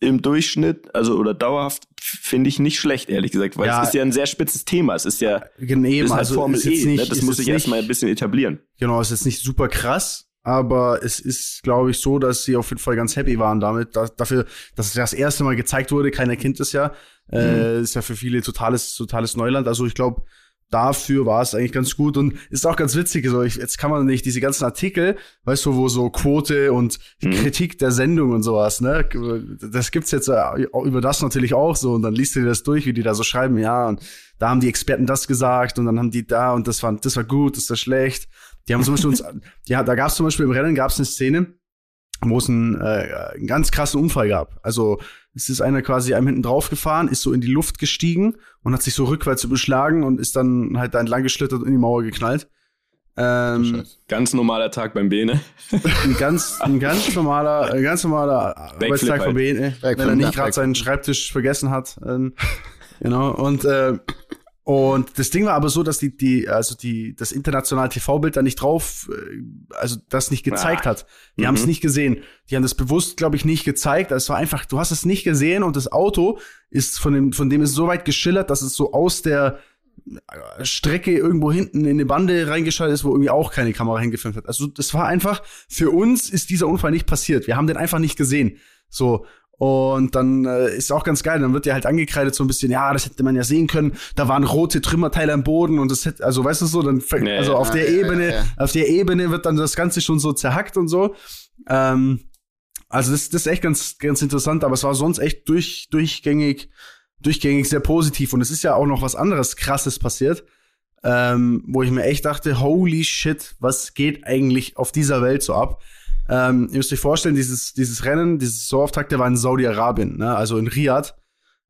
Speaker 1: im Durchschnitt, also oder dauerhaft, finde ich nicht schlecht, ehrlich gesagt, weil
Speaker 2: Ja.
Speaker 1: es ist ja ein sehr spitzes Thema. Es ist ja,
Speaker 2: Genau,
Speaker 1: es ist halt
Speaker 2: also
Speaker 1: Formel
Speaker 2: ist
Speaker 1: E,
Speaker 2: nicht,
Speaker 1: ne? das
Speaker 2: ist
Speaker 1: muss ich erstmal ein bisschen etablieren.
Speaker 2: Genau, ist jetzt nicht super krass, aber es ist, glaube ich, so, dass sie auf jeden Fall ganz happy waren damit, dass, dafür, dass es das erste Mal gezeigt wurde. Keiner kennt es ja. Äh, ist ja für viele totales, totales Neuland. Also ich glaube, dafür war es eigentlich ganz gut und ist auch ganz witzig. So, ich, jetzt kann man nicht diese ganzen Artikel, weißt du, wo so Quote und mhm. Kritik der Sendung und sowas, ne? Das gibt's jetzt äh, über das natürlich auch so und dann liest du dir das durch, wie die da so schreiben, ja, und da haben die Experten das gesagt und dann haben die da und das war, das war gut, das war schlecht. Die haben zum Beispiel uns, ja, da gab's zum Beispiel im Rennen gab's eine Szene, wo es einen, äh, einen ganz krassen Unfall gab. Also es ist einer quasi einem hinten drauf gefahren, ist so in die Luft gestiegen und hat sich so rückwärts überschlagen und ist dann halt da entlang geschlittert und in die Mauer geknallt.
Speaker 1: Ähm, ganz normaler Tag beim Bene.
Speaker 2: Ein ganz, ein ganz normaler, ein ganz normaler Arbeitstag halt. von Bene, wenn er nicht gerade seinen Schreibtisch vergessen hat. Ähm, genau. Und äh, und das Ding war aber so, dass die, die, also die, das internationale TV-Bild da nicht drauf, äh, also das nicht gezeigt ah. hat. Die mhm. haben es nicht gesehen. Die haben das bewusst, glaube ich, nicht gezeigt. Es war einfach, du hast es nicht gesehen und das Auto ist von dem, von dem ist so weit geschillert, dass es so aus der äh, Strecke irgendwo hinten in eine Bande reingeschaltet ist, wo irgendwie auch keine Kamera hingefilmt hat. Also das war einfach, für uns ist dieser Unfall nicht passiert. Wir haben den einfach nicht gesehen. So, und dann äh, ist auch ganz geil, dann wird dir halt angekreidet so ein bisschen, ja, das hätte man ja sehen können, da waren rote Trümmerteile am Boden und das hätte, also weißt du so, dann nee, also auf der ja, Ebene, ja. auf der Ebene wird dann das Ganze schon so zerhackt und so. Ähm, also das, das ist echt ganz, ganz interessant, aber es war sonst echt durch, durchgängig, durchgängig sehr positiv. Und es ist ja auch noch was anderes krasses passiert, ähm, wo ich mir echt dachte, holy shit, was geht eigentlich auf dieser Welt so ab? Ähm, ihr müsst euch vorstellen, dieses, dieses Rennen, dieses Saisonauftakt, der war in Saudi-Arabien, ne? also in Riyadh.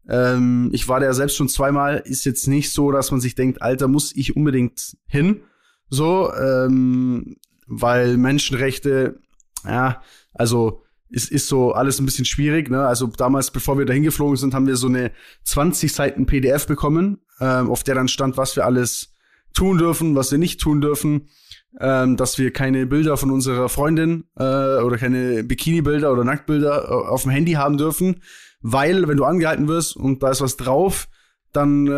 Speaker 2: Ähm, ich war da ja selbst schon zweimal, ist jetzt nicht so, dass man sich denkt, Alter, muss ich unbedingt hin. So, ähm, weil Menschenrechte, ja, also ist, ist so alles ein bisschen schwierig. Ne? Also damals, bevor wir da hingeflogen sind, haben wir so eine 20 Seiten PDF bekommen, ähm, auf der dann stand, was wir alles tun dürfen, was wir nicht tun dürfen ähm, dass wir keine Bilder von unserer Freundin äh, oder keine Bikini-Bilder oder Nacktbilder äh, auf dem Handy haben dürfen, weil wenn du angehalten wirst und da ist was drauf, dann äh,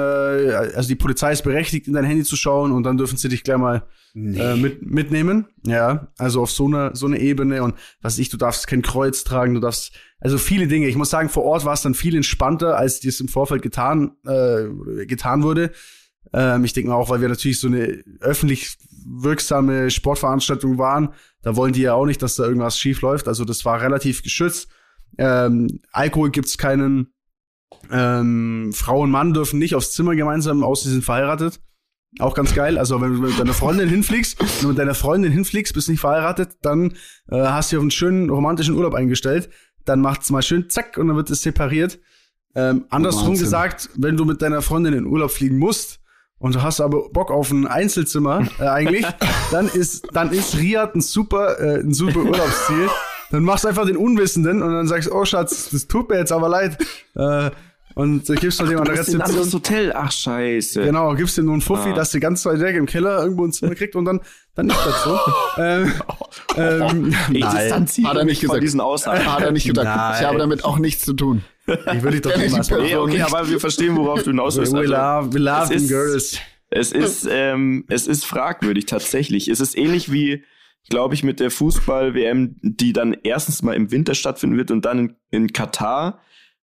Speaker 2: also die Polizei ist berechtigt, in dein Handy zu schauen und dann dürfen sie dich gleich mal nee. äh, mit, mitnehmen. Ja, also auf so einer so eine Ebene und was ich, du darfst kein Kreuz tragen, du darfst also viele Dinge. Ich muss sagen, vor Ort war es dann viel entspannter, als das im Vorfeld getan äh, getan wurde. Ähm, ich denke mal auch, weil wir natürlich so eine öffentlich wirksame Sportveranstaltung waren. Da wollen die ja auch nicht, dass da irgendwas schief läuft. Also das war relativ geschützt. Ähm, Alkohol gibt's keinen. Ähm, Frau und Mann dürfen nicht aufs Zimmer gemeinsam, außer sie sind verheiratet. Auch ganz geil. Also wenn du mit deiner Freundin hinfliegst, wenn du mit deiner Freundin hinfliegst, bist nicht verheiratet, dann äh, hast du auf einen schönen romantischen Urlaub eingestellt. Dann macht's mal schön zack und dann wird es separiert. Ähm, andersrum Wahnsinn. gesagt, wenn du mit deiner Freundin in Urlaub fliegen musst, und du hast aber Bock auf ein Einzelzimmer äh, eigentlich, dann ist dann ist Riyadh ein super äh, ein super Urlaubsziel. Dann machst du einfach den Unwissenden und dann sagst oh Schatz, das tut mir jetzt aber leid. Äh, und äh, gibst du dem an der Rezeption.
Speaker 1: Das Hotel, ach scheiße.
Speaker 2: Genau, gibst dir nur einen Fuffi, ah. dass du ganz weit weg im Keller irgendwo ein Zimmer kriegt und dann, dann ist das so. ähm,
Speaker 3: ähm, nein. Hat er nicht gesagt.
Speaker 1: Diesen Aussagen.
Speaker 3: Hat er nicht gedacht. Nein. Ich habe damit auch nichts zu tun.
Speaker 2: Ich würde dich doch
Speaker 1: nicht mal nee, Okay, aber wir verstehen, worauf du hinaus willst.
Speaker 2: We also, love, we love
Speaker 1: ist,
Speaker 2: girls.
Speaker 1: Es ist, ähm, es ist fragwürdig tatsächlich. Es ist ähnlich wie, glaube ich, mit der Fußball-WM, die dann erstens mal im Winter stattfinden wird und dann in, in Katar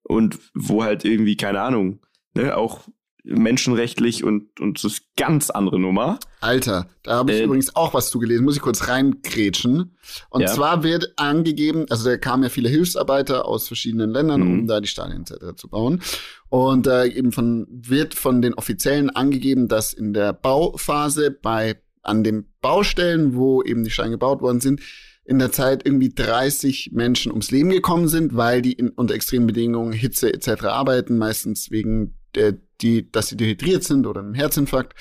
Speaker 1: und wo halt irgendwie, keine Ahnung, ne, auch menschenrechtlich und, und so ist ganz andere Nummer.
Speaker 3: Alter, da habe ich äh, übrigens auch was zugelesen, muss ich kurz reingrätschen. Und ja. zwar wird angegeben, also da kamen ja viele Hilfsarbeiter aus verschiedenen Ländern, mhm. um da die Stadien etc. zu bauen. Und äh, eben von, wird von den Offiziellen angegeben, dass in der Bauphase bei an den Baustellen, wo eben die Steine gebaut worden sind, in der Zeit irgendwie 30 Menschen ums Leben gekommen sind, weil die in, unter extremen Bedingungen, Hitze etc. arbeiten, meistens wegen der, die, dass sie dehydriert sind oder einem Herzinfarkt.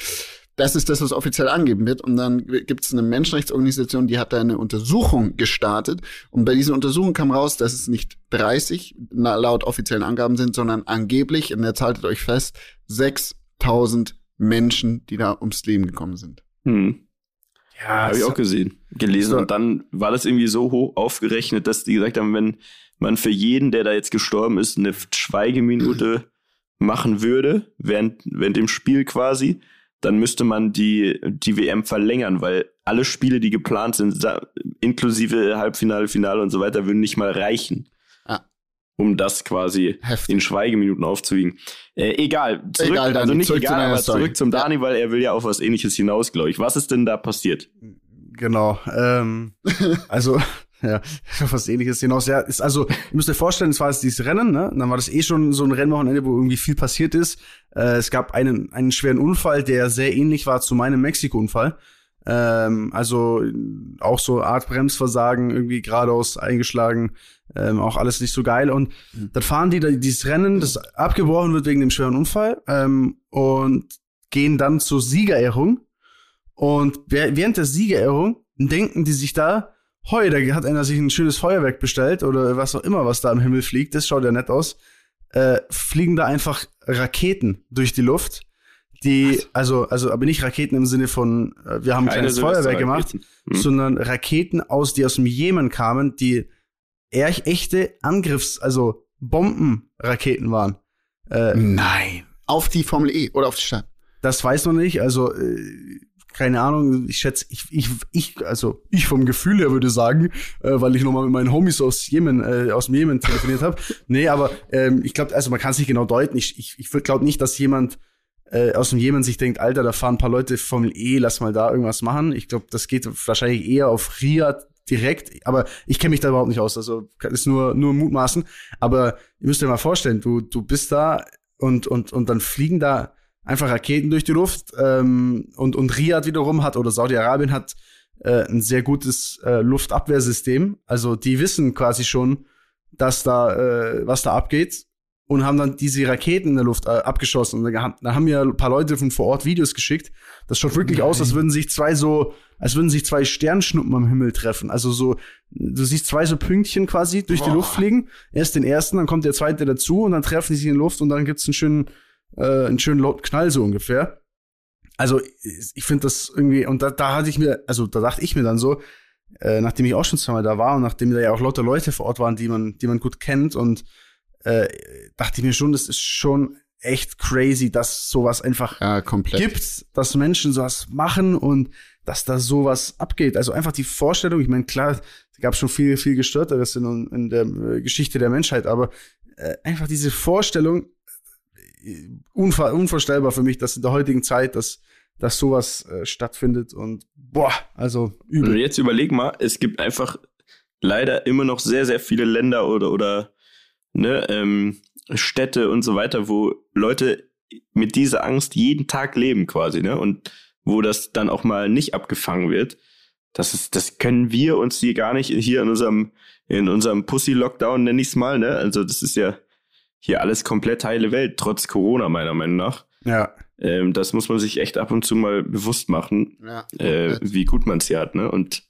Speaker 3: Das ist das, was offiziell angegeben wird. Und dann gibt es eine Menschenrechtsorganisation, die hat da eine Untersuchung gestartet. Und bei dieser Untersuchung kam raus, dass es nicht 30 laut offiziellen Angaben sind, sondern angeblich, und jetzt haltet euch fest, 6000 Menschen, die da ums Leben gekommen sind.
Speaker 1: Hm. Ja, habe ich auch gesehen, gelesen. So. Und dann war das irgendwie so hoch aufgerechnet, dass die gesagt haben, wenn man für jeden, der da jetzt gestorben ist, eine Schweigeminute machen würde, während, während dem Spiel quasi, dann müsste man die, die WM verlängern, weil alle Spiele, die geplant sind, inklusive Halbfinale, Finale und so weiter, würden nicht mal reichen.
Speaker 3: Ah.
Speaker 1: um das quasi
Speaker 3: Heftig.
Speaker 1: in Schweigeminuten aufzuwiegen. Äh, egal, zurück,
Speaker 3: Egal, Dani,
Speaker 1: also nicht
Speaker 3: zurück zu
Speaker 1: egal, aber
Speaker 3: Story.
Speaker 1: zurück zum
Speaker 3: Ja.
Speaker 1: Dani, weil er will ja auf was ähnliches hinaus, glaube ich. Was ist denn da passiert?
Speaker 2: Genau. Ähm, also, ja, was ähnliches hinaus. Ja, ist also, ihr müsst euch vorstellen, es war jetzt dieses Rennen, ne? Und dann war das eh schon so ein Rennwochenende, wo irgendwie viel passiert ist. Äh, es gab einen, einen schweren Unfall, der sehr ähnlich war zu meinem Mexiko-Unfall. Ähm, also auch so Art Bremsversagen, irgendwie geradeaus eingeschlagen, ähm, auch alles nicht so geil. Und dann fahren die da dieses Rennen, das abgebrochen wird wegen dem schweren Unfall, ähm, und gehen dann zur Siegerehrung. Und während der Siegerehrung denken die sich da, heu, da hat einer sich ein schönes Feuerwerk bestellt oder was auch immer, was da am Himmel fliegt, das schaut ja nett aus, äh, fliegen da einfach Raketen durch die Luft. Die, also, also, aber nicht Raketen im Sinne von, äh, wir haben ein kleines Feuerwerk gemacht.
Speaker 1: Hm.
Speaker 2: sondern Raketen aus, die aus dem Jemen kamen, die eher echte Angriffs-, also Bombenraketen waren. Äh,
Speaker 3: Nein. Auf die Formel E oder auf die Stadt.
Speaker 2: das weiß man nicht. Also, äh, keine Ahnung, ich schätze, ich, ich, ich, also ich vom Gefühl her würde sagen, äh, weil ich nochmal mit meinen Homies aus Jemen, äh, aus dem Jemen telefoniert habe. Nee, aber ähm, ich glaube, also man kann es nicht genau deuten. Ich, ich, ich glaube nicht, dass jemand äh, aus dem Jemen sich denkt, Alter, da fahren ein paar Leute Formel E, lass mal da irgendwas machen. Ich glaube, das geht wahrscheinlich eher auf Riyadh direkt, aber ich kenne mich da überhaupt nicht aus, also ist nur nur mutmaßen, aber ihr müsst euch mal vorstellen, du du bist da und und und dann fliegen da einfach Raketen durch die Luft ähm, und und Riyadh wiederum hat oder Saudi-Arabien hat äh, ein sehr gutes äh, Luftabwehrsystem, also die wissen quasi schon, dass da äh, was da abgeht und haben dann diese Raketen in der Luft äh, abgeschossen. Und da, da haben mir ein paar Leute von vor Ort Videos geschickt. Das schaut wirklich aus, als würden sich zwei so, als würden sich zwei Sternschnuppen am Himmel treffen. Also so, du siehst zwei so Pünktchen quasi durch die
Speaker 3: Boah.
Speaker 2: Luft fliegen. Erst den ersten, dann kommt der zweite dazu und dann treffen die sich in die Luft und dann gibt's einen schönen, äh, einen schönen lauten Knall so ungefähr. Also ich finde das irgendwie, und da, da hatte ich mir, also da dachte ich mir dann so, äh, nachdem ich auch schon zweimal da war und nachdem da ja auch lauter Leute vor Ort waren, die man, die man gut kennt und äh, dachte ich mir schon, das ist schon echt crazy, dass sowas einfach
Speaker 3: Ja, komplett.
Speaker 2: gibt, dass Menschen sowas machen und dass da sowas abgeht. Also einfach die Vorstellung, ich meine, klar, es gab schon viel, viel Gestörteres in, in der äh, Geschichte der Menschheit, aber äh, einfach diese Vorstellung, unver unvorstellbar für mich, dass in der heutigen Zeit, dass, dass sowas äh, stattfindet und boah, also übel.
Speaker 1: jetzt überleg mal, es gibt einfach leider immer noch sehr, sehr viele Länder oder, oder ne, ähm, Städte und so weiter, wo Leute mit dieser Angst jeden Tag leben quasi, ne? Und wo das dann auch mal nicht abgefangen wird. Das ist, das können wir uns hier gar nicht hier in unserem, in unserem Pussy-Lockdown, nenn ich's mal, ne? Also das ist ja hier alles komplett heile Welt, trotz Corona, meiner Meinung nach.
Speaker 2: Ja,
Speaker 1: Ähm, das muss man sich echt ab und zu mal bewusst machen,
Speaker 3: Ja,
Speaker 1: äh, wie gut man es hier hat, ne? Und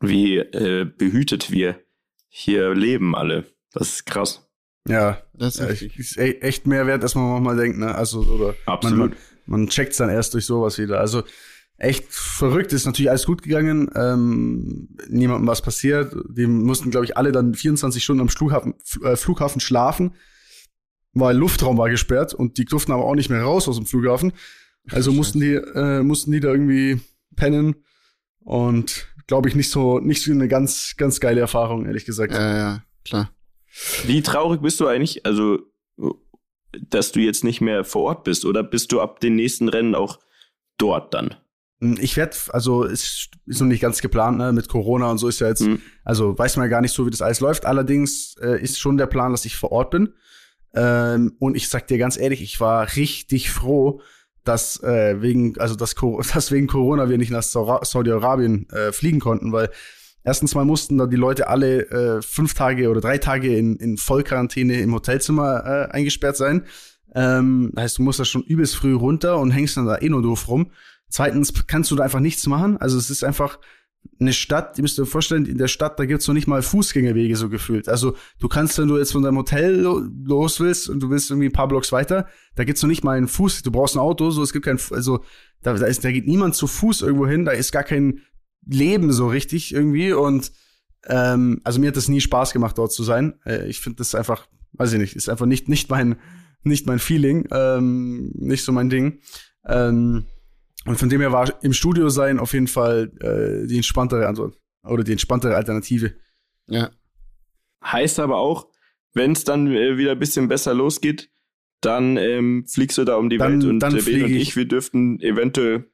Speaker 1: wie äh, behütet wir hier leben alle. Das ist krass.
Speaker 2: ja,
Speaker 3: das ist
Speaker 2: ist e- echt mehr wert, als man manchmal denkt, ne? Also, oder
Speaker 1: Absolut.
Speaker 2: Man, man checkt's dann erst durch sowas wieder. Also echt verrückt, ist natürlich alles gut gegangen. Ähm, niemandem was passiert. Die mussten, glaube ich, alle dann 24 Stunden am Flughafen, äh, Flughafen schlafen, weil Luftraum war gesperrt und die durften aber auch nicht mehr raus aus dem Flughafen. Also
Speaker 3: Scheiße.
Speaker 2: mussten die, äh, mussten die da irgendwie pennen und glaube ich nicht so nicht so eine ganz ganz geile Erfahrung ehrlich gesagt.
Speaker 3: Ja, ja, klar.
Speaker 1: Wie traurig bist du eigentlich? Also, dass du jetzt nicht mehr vor Ort bist oder bist du ab den nächsten Rennen auch dort dann?
Speaker 2: Ich werde, also es ist noch nicht ganz geplant, ne? Mit Corona und so ist ja jetzt,
Speaker 1: Mhm.
Speaker 2: also weiß man ja gar nicht so, wie das alles läuft. Allerdings äh, ist schon der Plan, dass ich vor Ort bin. Ähm, und ich sag dir ganz ehrlich, ich war richtig froh, dass äh, wegen, also dass, dass wegen Corona wir nicht nach Saudi-Arabien äh, fliegen konnten, weil erstens mal mussten da die Leute alle äh, fünf Tage oder drei Tage in, in Vollquarantäne im Hotelzimmer äh, eingesperrt sein. Ähm, heißt, du musst da schon übelst früh runter und hängst dann da eh nur doof rum. Zweitens kannst du da einfach nichts machen. Also es ist einfach eine Stadt, ihr müsst euch vorstellen, in der Stadt, da gibt's noch nicht mal Fußgängerwege so gefühlt. Also du kannst, wenn du jetzt von deinem Hotel lo los willst und du willst irgendwie ein paar Blocks weiter, da gibt's noch nicht mal einen Fuß, du brauchst ein Auto, so es gibt kein, also da, da, ist, da geht niemand zu Fuß irgendwo hin, da ist gar kein Leben so richtig irgendwie und ähm, also mir hat das nie Spaß gemacht, dort zu sein. Äh, ich finde das einfach, weiß ich nicht, ist einfach nicht, nicht mein, nicht mein Feeling, ähm, nicht so mein Ding. Ähm, und von dem her war im Studio sein auf jeden Fall äh, die entspanntere Antwort. Oder die entspanntere Alternative.
Speaker 3: Ja.
Speaker 1: Heißt aber auch, wenn es dann äh, wieder ein bisschen besser losgeht, dann ähm, fliegst du da um die
Speaker 2: Dann-
Speaker 1: Welt und
Speaker 2: dann
Speaker 1: der Ben und ich, wir dürften eventuell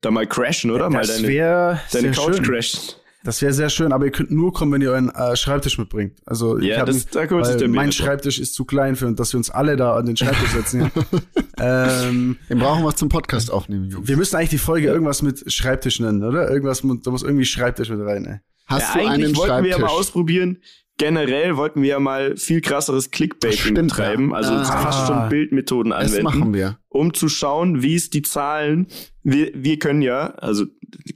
Speaker 1: da mal crashen, oder? mal
Speaker 2: das
Speaker 1: deine, deine Couch
Speaker 2: schön.
Speaker 1: crashen.
Speaker 2: Das wäre sehr schön, aber ihr könnt nur kommen, wenn ihr euren äh, Schreibtisch mitbringt. Also ich
Speaker 1: Ja,
Speaker 2: hab
Speaker 1: das, da sich
Speaker 2: weil mein. Schreibtisch ist zu klein für dass wir uns alle da an den Schreibtisch setzen. ähm,
Speaker 3: Den brauchen wir zum Podcast aufnehmen, Jungs.
Speaker 2: wir müssen eigentlich die Folge irgendwas mit Schreibtisch nennen, oder? Irgendwas, da muss irgendwie Schreibtisch mit rein. Ey.
Speaker 3: Hast
Speaker 1: ja,
Speaker 3: du
Speaker 1: eigentlich
Speaker 3: einen
Speaker 1: wollten wir ja
Speaker 3: Schreibtisch?
Speaker 1: mal ausprobieren. Generell wollten wir ja mal viel krasseres Clickbaiting
Speaker 3: Stimmt,
Speaker 1: betreiben,
Speaker 3: ja.
Speaker 1: also
Speaker 3: Ah.
Speaker 1: fast schon Bildmethoden
Speaker 3: das
Speaker 1: anwenden.
Speaker 3: machen wir.
Speaker 1: um zu schauen, wie es die Zahlen, wir, wir können ja, also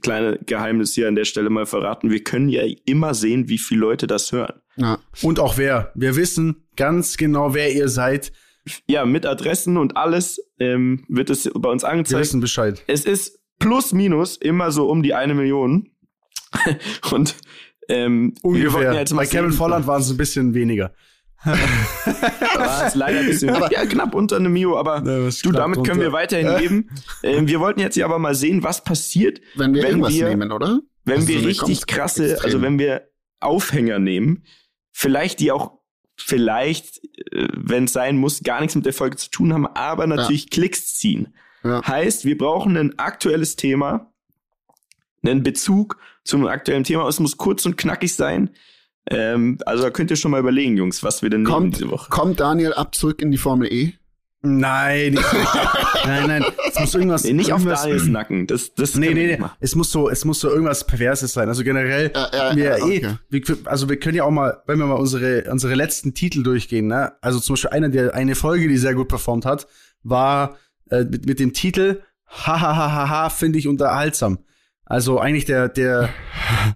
Speaker 1: kleine Geheimnis hier an der Stelle mal verraten, wir können ja immer sehen, wie viele Leute das hören.
Speaker 3: Ja.
Speaker 2: Und auch wer. Wir wissen ganz genau, wer ihr seid.
Speaker 1: Ja, mit Adressen und alles ähm, wird es bei uns
Speaker 2: Wir
Speaker 1: angezeigt.
Speaker 2: wissen Bescheid.
Speaker 1: Es ist plus minus immer so um die eine Million. und ähm, wir
Speaker 2: Ungefähr.
Speaker 1: ja jetzt mal
Speaker 2: Bei Kevin Volland waren es ein bisschen weniger.
Speaker 1: war es leider ein bisschen, ja, knapp unter eine Mio, aber
Speaker 2: Ja,
Speaker 1: du, damit können wir
Speaker 2: drunter.
Speaker 1: weiterhin leben. ähm, wir wollten jetzt ja aber mal sehen, was passiert,
Speaker 3: Wenn wir
Speaker 1: Wenn
Speaker 3: irgendwas
Speaker 1: wir-
Speaker 3: nehmen, oder?
Speaker 1: wenn
Speaker 3: Also
Speaker 1: wir
Speaker 3: so eine
Speaker 1: richtig krasse,
Speaker 3: extrem.
Speaker 1: also wenn wir Aufhänger nehmen, vielleicht die auch vielleicht, äh, wenn es sein muss, gar nichts mit der Folge zu tun haben, aber natürlich Klicks ziehen.
Speaker 3: Ja.
Speaker 1: Heißt, wir brauchen ein aktuelles Thema, einen Bezug zu einem aktuellen Thema. Es muss kurz und knackig sein. Ähm, also da könnt ihr schon mal überlegen, Jungs, was wir denn nehmen
Speaker 3: Kommt,
Speaker 1: diese Woche.
Speaker 3: kommt Daniel ab zurück in die Formel E?
Speaker 2: Nein, nein, nein. Es muss irgendwas.
Speaker 1: Nee, nicht auf
Speaker 2: irgendwas,
Speaker 1: Daniels Nacken. Das, das
Speaker 2: Nee, nee, nee. Es muss so, es muss so irgendwas Perverses sein. Also generell,
Speaker 3: Ja, ja,
Speaker 2: wir,
Speaker 3: ja,
Speaker 2: eh,
Speaker 3: okay.
Speaker 2: wir, also wir können ja auch mal, wenn wir mal unsere, unsere letzten Titel durchgehen, ne? Also zum Beispiel eine, der, eine Folge, die sehr gut performt hat, war äh, mit, mit dem Titel Hahaha, finde ich unterhaltsam. Also eigentlich der, der,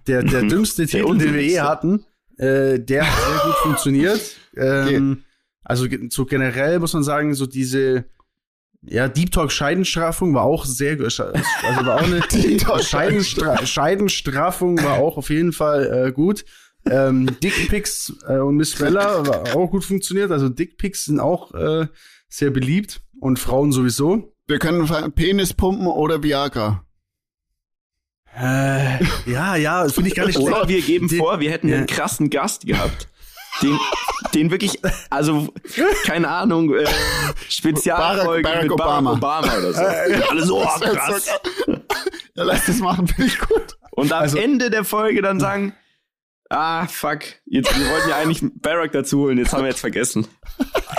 Speaker 2: der, der dümmste Titel, den wir je hatten. Äh, der hat sehr gut funktioniert. Ähm, Also ge- so generell muss man sagen, so diese ja, Deep Talk Scheidenstraffung war auch sehr gut. Also war auch eine
Speaker 3: Deep Talk
Speaker 2: Scheidenstra Scheidenstraffung war auch auf jeden Fall äh, gut. Ähm, Dickpics äh, und Miss Bella war auch gut funktioniert. Also Dickpics sind auch äh, sehr beliebt und Frauen sowieso.
Speaker 3: Wir können Penis pumpen oder Viagra.
Speaker 2: Äh, ja, ja, das finde ich gar nicht
Speaker 1: Oder
Speaker 2: schlecht.
Speaker 1: wir geben
Speaker 2: Die-
Speaker 1: vor, wir hätten
Speaker 2: Ja.
Speaker 1: einen krassen Gast gehabt. Den, den wirklich, also, keine Ahnung, äh, Spezialfolge
Speaker 3: Barack- Barack
Speaker 1: mit Barack
Speaker 3: Obama.
Speaker 1: Obama, oder so. Alle so, oh,
Speaker 3: Das wär
Speaker 1: krass.
Speaker 3: so ja, lass das machen, finde ich gut.
Speaker 1: Und am
Speaker 2: Also-
Speaker 1: Ende der Folge dann sagen, ah, fuck, jetzt, wir wollten ja eigentlich Barack dazu holen, jetzt haben wir jetzt vergessen.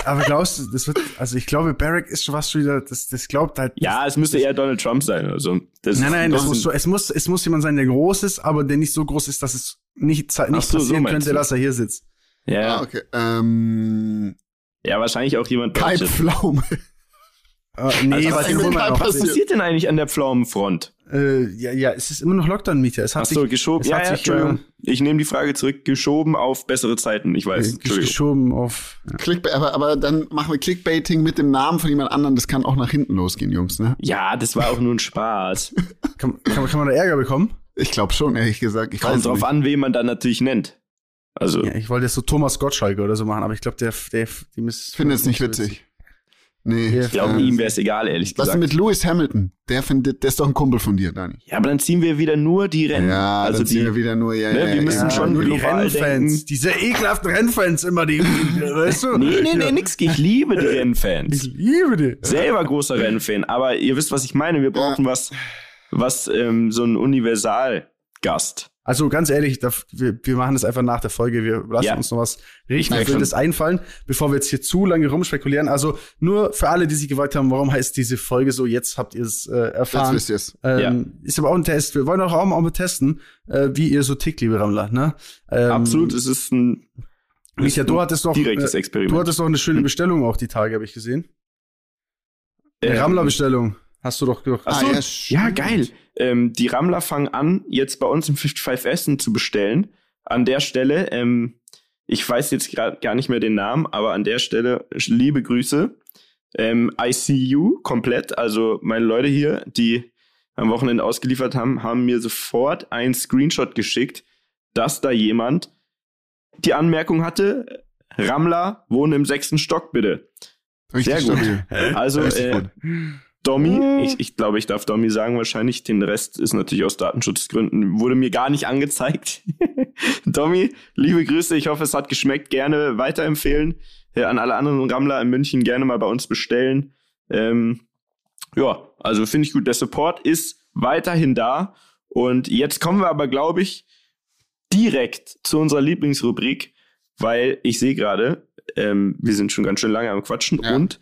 Speaker 2: Aber glaubst du, das wird, also ich glaube, Barrack ist schon was schon wieder, das, das glaubt halt.
Speaker 1: Ja, es müsste eher Donald Trump sein, also. Das
Speaker 2: Nein, nein,
Speaker 1: das
Speaker 2: das muss so, es muss, es muss jemand sein, der groß ist, aber der nicht so groß ist, dass es nicht, nicht
Speaker 1: so, so
Speaker 2: passieren
Speaker 1: meinst
Speaker 2: könnte,
Speaker 1: du.
Speaker 2: dass er hier sitzt.
Speaker 1: ja,
Speaker 3: Ah, okay. Ähm,
Speaker 1: ja, wahrscheinlich auch jemand Deutsches.
Speaker 3: Pflaume.
Speaker 2: Äh, nee,
Speaker 1: Also,
Speaker 2: was
Speaker 1: was
Speaker 3: passiert
Speaker 1: denn eigentlich an der Pflaumenfront?
Speaker 2: Äh, ja, ja, es ist immer noch Lockdown, Mieter. Es hat
Speaker 1: Ach so,
Speaker 2: sich,
Speaker 1: geschoben.
Speaker 2: es
Speaker 1: Ja,
Speaker 2: hat
Speaker 1: ja,
Speaker 2: sich,
Speaker 1: Entschuldigung. Ich nehme die Frage zurück. Geschoben auf bessere Zeiten. Ich
Speaker 2: äh,
Speaker 1: weiß. Entschuldigung.
Speaker 2: geschoben auf. Ja.
Speaker 3: Clickbait, aber, aber dann machen wir Clickbaiting mit dem Namen von jemand anderem. Das kann auch nach hinten losgehen, Jungs, ne?
Speaker 1: Ja, das war auch nur ein Spaß.
Speaker 2: Kann, kann, man- kann man da Ärger bekommen?
Speaker 3: Ich glaube schon, ehrlich gesagt. Ich
Speaker 1: Kommt drauf
Speaker 3: nicht.
Speaker 1: an, wen man dann natürlich nennt. Also,
Speaker 2: Ja, ich wollte jetzt so Thomas Gottschalk oder so machen, aber ich glaube, der, der, die miss-
Speaker 3: Ich finde es nicht witzig. Nee.
Speaker 2: Ja,
Speaker 1: ich glaube, ihm wäre es egal, ehrlich
Speaker 3: Was ist
Speaker 1: gesagt.
Speaker 3: mit Lewis Hamilton? Der findet, der ist doch ein Kumpel von dir, Dani.
Speaker 1: Ja, aber dann ziehen wir wieder nur die Rennen.
Speaker 3: Ja,
Speaker 1: also
Speaker 3: dann
Speaker 1: die,
Speaker 3: ziehen wir wieder nur, ja,
Speaker 1: ne,
Speaker 3: ja,
Speaker 1: wir
Speaker 3: ja,
Speaker 1: müssen
Speaker 3: ja.
Speaker 1: schon
Speaker 2: nur die Rennfans, diese ekelhaften Rennfans immer, die, weißt du?
Speaker 1: Nee, nee, nee, nix. Ich liebe die
Speaker 2: Ich
Speaker 1: Rennfans.
Speaker 2: liebe die.
Speaker 1: Selber großer Rennfan. Aber ihr wisst, was ich meine. Wir brauchen was, was ähm, so ein Universalgast.
Speaker 2: Also ganz ehrlich, da, wir, wir machen das einfach nach der Folge. Wir lassen
Speaker 1: Ja.
Speaker 2: uns noch was richtig Wildes einfallen, bevor wir jetzt hier zu lange rumspekulieren. Also nur für alle, die sich gefragt haben, warum heißt diese Folge so, jetzt habt ihr es äh,
Speaker 3: Jetzt
Speaker 2: erfahren.
Speaker 3: wisst ihr es.
Speaker 2: Ähm, Ist aber auch ein Test. Wir wollen auch, auch mal testen, äh, wie ihr so tickt, liebe Rammler. Ne? Ähm,
Speaker 1: Absolut, es ist ein,
Speaker 2: Micha, du hattest doch,
Speaker 1: direktes
Speaker 2: äh,
Speaker 1: Experiment.
Speaker 2: du hattest doch eine schöne Bestellung auch die Tage, habe ich gesehen. Eine
Speaker 1: Ähm,
Speaker 2: Rammler-Bestellung. Hast du doch gemacht.
Speaker 1: Ach so,
Speaker 3: Ah, ja,
Speaker 1: ja, geil. Ähm, die Rammler fangen an, jetzt bei uns im 55 Essen zu bestellen. An der Stelle, ähm, ich weiß jetzt gerade gar nicht mehr den Namen, aber an der Stelle liebe Grüße. Ähm, I see you komplett. Also meine Leute hier, die am Wochenende ausgeliefert haben, haben mir sofort einen Screenshot geschickt, dass da jemand die Anmerkung hatte, Rammler wohnen im sechsten Stock bitte.
Speaker 3: Richtig
Speaker 1: Sehr gut.
Speaker 3: stabil.
Speaker 1: Also
Speaker 3: Richtig
Speaker 1: äh, Domi. Ich, ich glaube, ich darf Domi sagen wahrscheinlich. Den Rest ist natürlich aus Datenschutzgründen, wurde mir gar nicht angezeigt. Domi, liebe Grüße. Ich hoffe, es hat geschmeckt. Gerne weiterempfehlen. Äh, an alle anderen Rammler in München gerne mal bei uns bestellen. Ähm, ja, also finde ich gut. Der Support ist weiterhin da. Und jetzt kommen wir aber, glaube ich, direkt zu unserer Lieblingsrubrik, weil ich sehe gerade, ähm, wir sind schon ganz schön lange am Quatschen
Speaker 3: Ja.
Speaker 1: und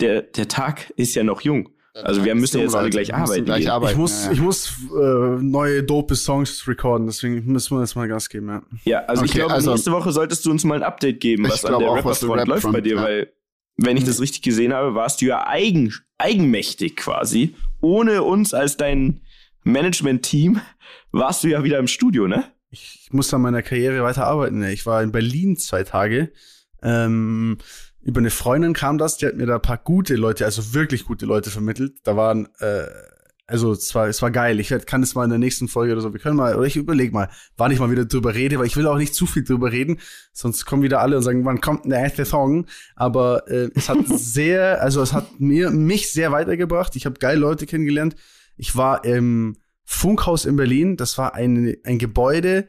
Speaker 1: der, der Tag ist ja noch jung. Also wir müssen jetzt alle gleich
Speaker 3: Wir müssen
Speaker 1: arbeiten.
Speaker 3: Gleich arbeiten.
Speaker 2: Ich muss,
Speaker 3: ja,
Speaker 2: ich muss äh, neue dope Songs recorden, deswegen müssen wir jetzt mal Gas geben, ja.
Speaker 1: Ja, also ich
Speaker 3: Okay,
Speaker 1: glaube,
Speaker 3: also-
Speaker 1: nächste Woche solltest du uns mal ein Update geben,
Speaker 3: Ich
Speaker 1: was an der
Speaker 3: auch,
Speaker 1: Rapperfront
Speaker 3: der
Speaker 1: läuft bei
Speaker 3: Rapfront,
Speaker 1: dir,
Speaker 3: ja.
Speaker 1: weil, wenn ich das richtig gesehen habe, warst du ja eigen, eigenmächtig quasi. Ohne uns als dein Management-Team warst du ja wieder im Studio, ne?
Speaker 2: Ich muss an meiner Karriere weiter arbeiten. ne. Ich war in Berlin zwei Tage. Ähm, über eine Freundin kam das, die hat mir da ein paar gute Leute, also wirklich gute Leute vermittelt. Da waren, äh, also es war, es war geil. Ich werd- kann es mal in der nächsten Folge oder so, wir können mal, oder ich überlege mal, wann ich mal wieder drüber rede, weil ich will auch nicht zu viel drüber reden, sonst kommen wieder alle und sagen, wann kommt der erste Song? Aber äh, es hat sehr, also es hat mir mich sehr weitergebracht. Ich habe geile Leute kennengelernt. Ich war im Funkhaus in Berlin. Das war ein, ein Gebäude,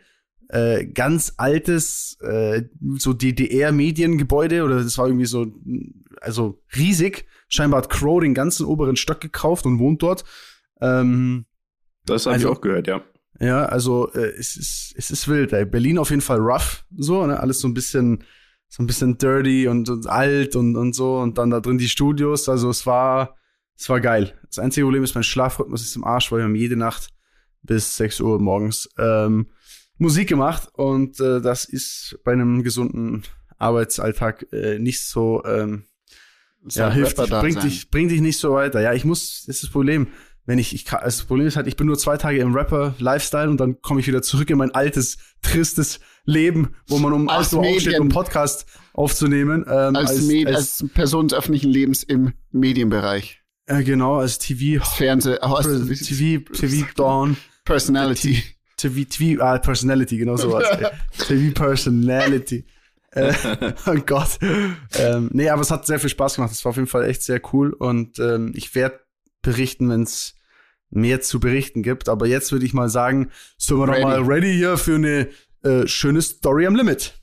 Speaker 2: äh, ganz altes, äh, so DDR-Mediengebäude oder das war irgendwie so, also riesig. Scheinbar hat Crow den ganzen oberen Stock gekauft und wohnt dort. Ähm,
Speaker 1: Das habe
Speaker 2: Also-
Speaker 1: ich auch gehört, ja.
Speaker 2: ja, also äh, es ist es ist wild. Ey. Berlin auf jeden Fall rough, so ne, alles so ein bisschen so ein bisschen dirty und, und alt und und so und dann da drin die Studios. Also es war es war geil. Das einzige Problem ist, mein Schlafrhythmus ist im Arsch, weil wir haben jede Nacht bis 6 Uhr morgens ähm, Musik gemacht und äh, das ist bei einem gesunden Arbeitsalltag äh, nicht so ähm, ja, hilft dich, bringt
Speaker 3: sein.
Speaker 2: dich, bringt dich nicht so weiter. Ja, ich muss, das ist das Problem. Wenn ich, ich kann, das Problem ist halt, ich bin nur zwei Tage im Rapper-Lifestyle und dann komme ich wieder zurück in mein altes, tristes Leben, wo man um
Speaker 3: Als
Speaker 2: 8 Uhr aufsteht, um Podcast aufzunehmen. Ähm,
Speaker 3: Als, Med als, Person des öffentlichen Lebens im Medienbereich.
Speaker 2: äh, genau, als TV,
Speaker 3: Fernseh,
Speaker 2: Pers- TV, TV Dawn,
Speaker 3: Personality.
Speaker 2: TV, TV, ah, Personality, genau sowas. TV Personality. äh, oh Gott. Ähm, nee, aber es hat sehr viel Spaß gemacht. Es war auf jeden Fall echt sehr cool und ähm, ich werde berichten, wenn es mehr zu berichten gibt. Aber jetzt würde ich mal sagen, sind wir doch
Speaker 3: Ready.
Speaker 2: mal ready hier für eine äh, schöne Story am Limit.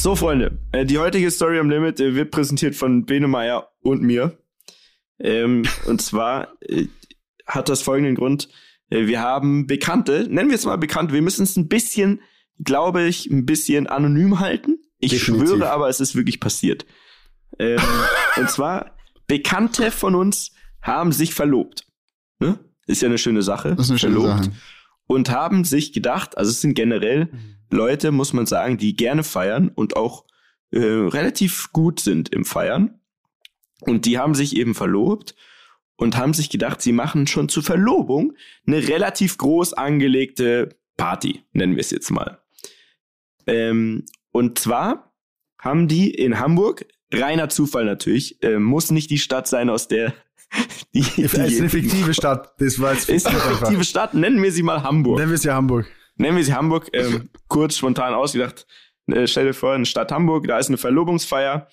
Speaker 1: So, Freunde, äh, die heutige Story am Limit äh, wird präsentiert von Bene Meyer und mir. Ähm, und zwar äh, hat das folgenden Grund. Wir haben Bekannte, nennen wir es mal bekannt, wir müssen es ein bisschen, glaube ich, ein bisschen anonym halten. Ich
Speaker 3: Definitiv.
Speaker 1: schwöre aber, es ist wirklich passiert. Ähm, und zwar, Bekannte von uns haben sich verlobt. Ne? Ist ja eine schöne Sache.
Speaker 3: Das ist eine schöne
Speaker 1: verlobt
Speaker 3: Sache.
Speaker 1: und haben sich gedacht, also es sind generell Leute, muss man sagen, die gerne feiern und auch äh, relativ gut sind im Feiern. Und die haben sich eben verlobt und haben sich gedacht, sie machen schon zur Verlobung eine relativ groß angelegte Party, nennen wir es jetzt mal. Ähm, und zwar haben die in Hamburg, reiner Zufall natürlich, äh, muss nicht die Stadt sein, aus der die,
Speaker 2: Es ist eine fiktive Stadt. Das war jetzt
Speaker 1: ist eine fiktive Stadt, nennen wir sie mal Hamburg.
Speaker 2: Nennen wir ja Hamburg.
Speaker 1: Nennen wir sie Hamburg, ähm, kurz spontan ausgedacht. Äh, stell dir vor, eine Stadt Hamburg, da ist eine Verlobungsfeier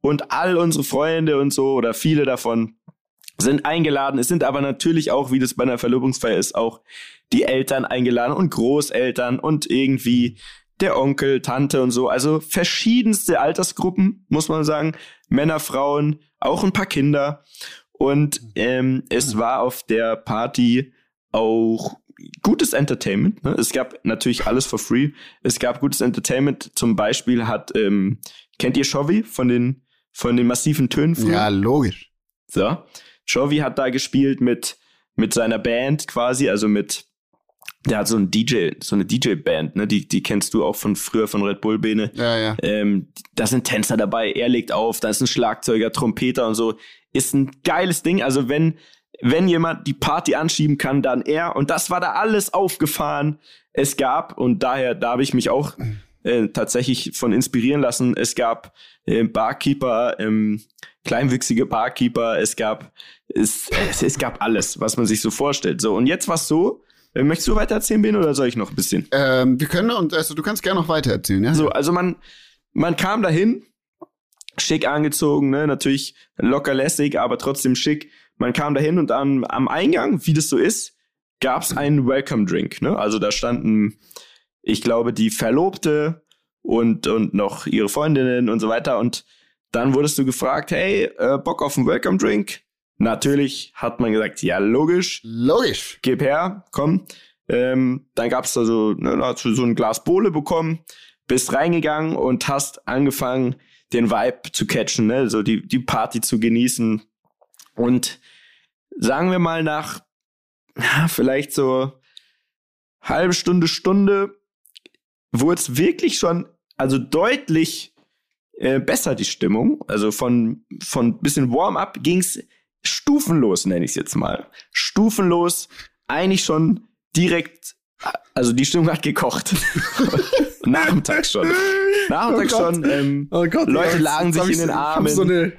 Speaker 1: und all unsere Freunde und so oder viele davon sind eingeladen. Es sind aber natürlich auch, wie das bei einer Verlobungsfeier ist, auch die Eltern eingeladen und Großeltern und irgendwie der Onkel, Tante und so. Also verschiedenste Altersgruppen, muss man sagen. Männer, Frauen, auch ein paar Kinder. Und ähm, es war auf der Party auch gutes Entertainment. Ne? Es gab natürlich alles for free. Es gab gutes Entertainment. Zum Beispiel hat, ähm, kennt ihr Shovi von den, von den massiven Tönen? früher?
Speaker 3: Ja, logisch.
Speaker 1: So. Shovi hat da gespielt mit, mit seiner Band quasi, also mit, der hat so ein DJ, so eine DJ-Band, ne? Die, die kennst du auch von früher von Red Bull Bene.
Speaker 3: Ja, ja.
Speaker 1: Ähm, da sind Tänzer dabei, er legt auf, da ist ein Schlagzeuger, Trompeter und so. Ist ein geiles Ding. Also wenn, wenn jemand die Party anschieben kann, dann er. Und das war da alles aufgefahren. Es gab, und daher, da habe ich mich auch äh, tatsächlich von inspirieren lassen, es gab äh, Barkeeper, ähm, kleinwüchsige Barkeeper, es gab, es, es, es gab alles, was man sich so vorstellt. So, und jetzt war so, Äh, Möchtest du weiter erzählen, Ben, oder soll ich noch ein bisschen?
Speaker 3: Ähm, wir können und also du kannst gerne noch weiter erzählen, ja?
Speaker 1: So, also man, man kam dahin, schick angezogen, ne, natürlich locker lässig, aber trotzdem schick. Man kam dahin und am, am Eingang, wie das so ist, gab's einen Welcome Drink, ne? Also da standen, ich glaube, die Verlobte und, und noch ihre Freundinnen und so weiter. Und dann wurdest du gefragt, hey, äh, Bock auf einen Welcome Drink? Natürlich hat man gesagt, ja, logisch,
Speaker 3: Logisch.
Speaker 1: gib her, komm. Ähm, dann gab's da so, ne, da hast du so ein Glas Bohle bekommen, bist reingegangen und hast angefangen, den Vibe zu catchen, ne, so die, die Party zu genießen. Und sagen wir mal nach, ja, vielleicht so halbe Stunde, Stunde, wurde es wirklich schon, also deutlich äh, besser die Stimmung. Also von, von bisschen Warm-up ging's stufenlos, nenne ich es jetzt mal. Stufenlos, eigentlich schon direkt, also die Stimmung hat gekocht. Nachmittags schon.
Speaker 2: Oh Gott.
Speaker 1: schon. Ähm,
Speaker 2: Oh Gott,
Speaker 1: Leute lagen sich in den Armen.
Speaker 2: So eine,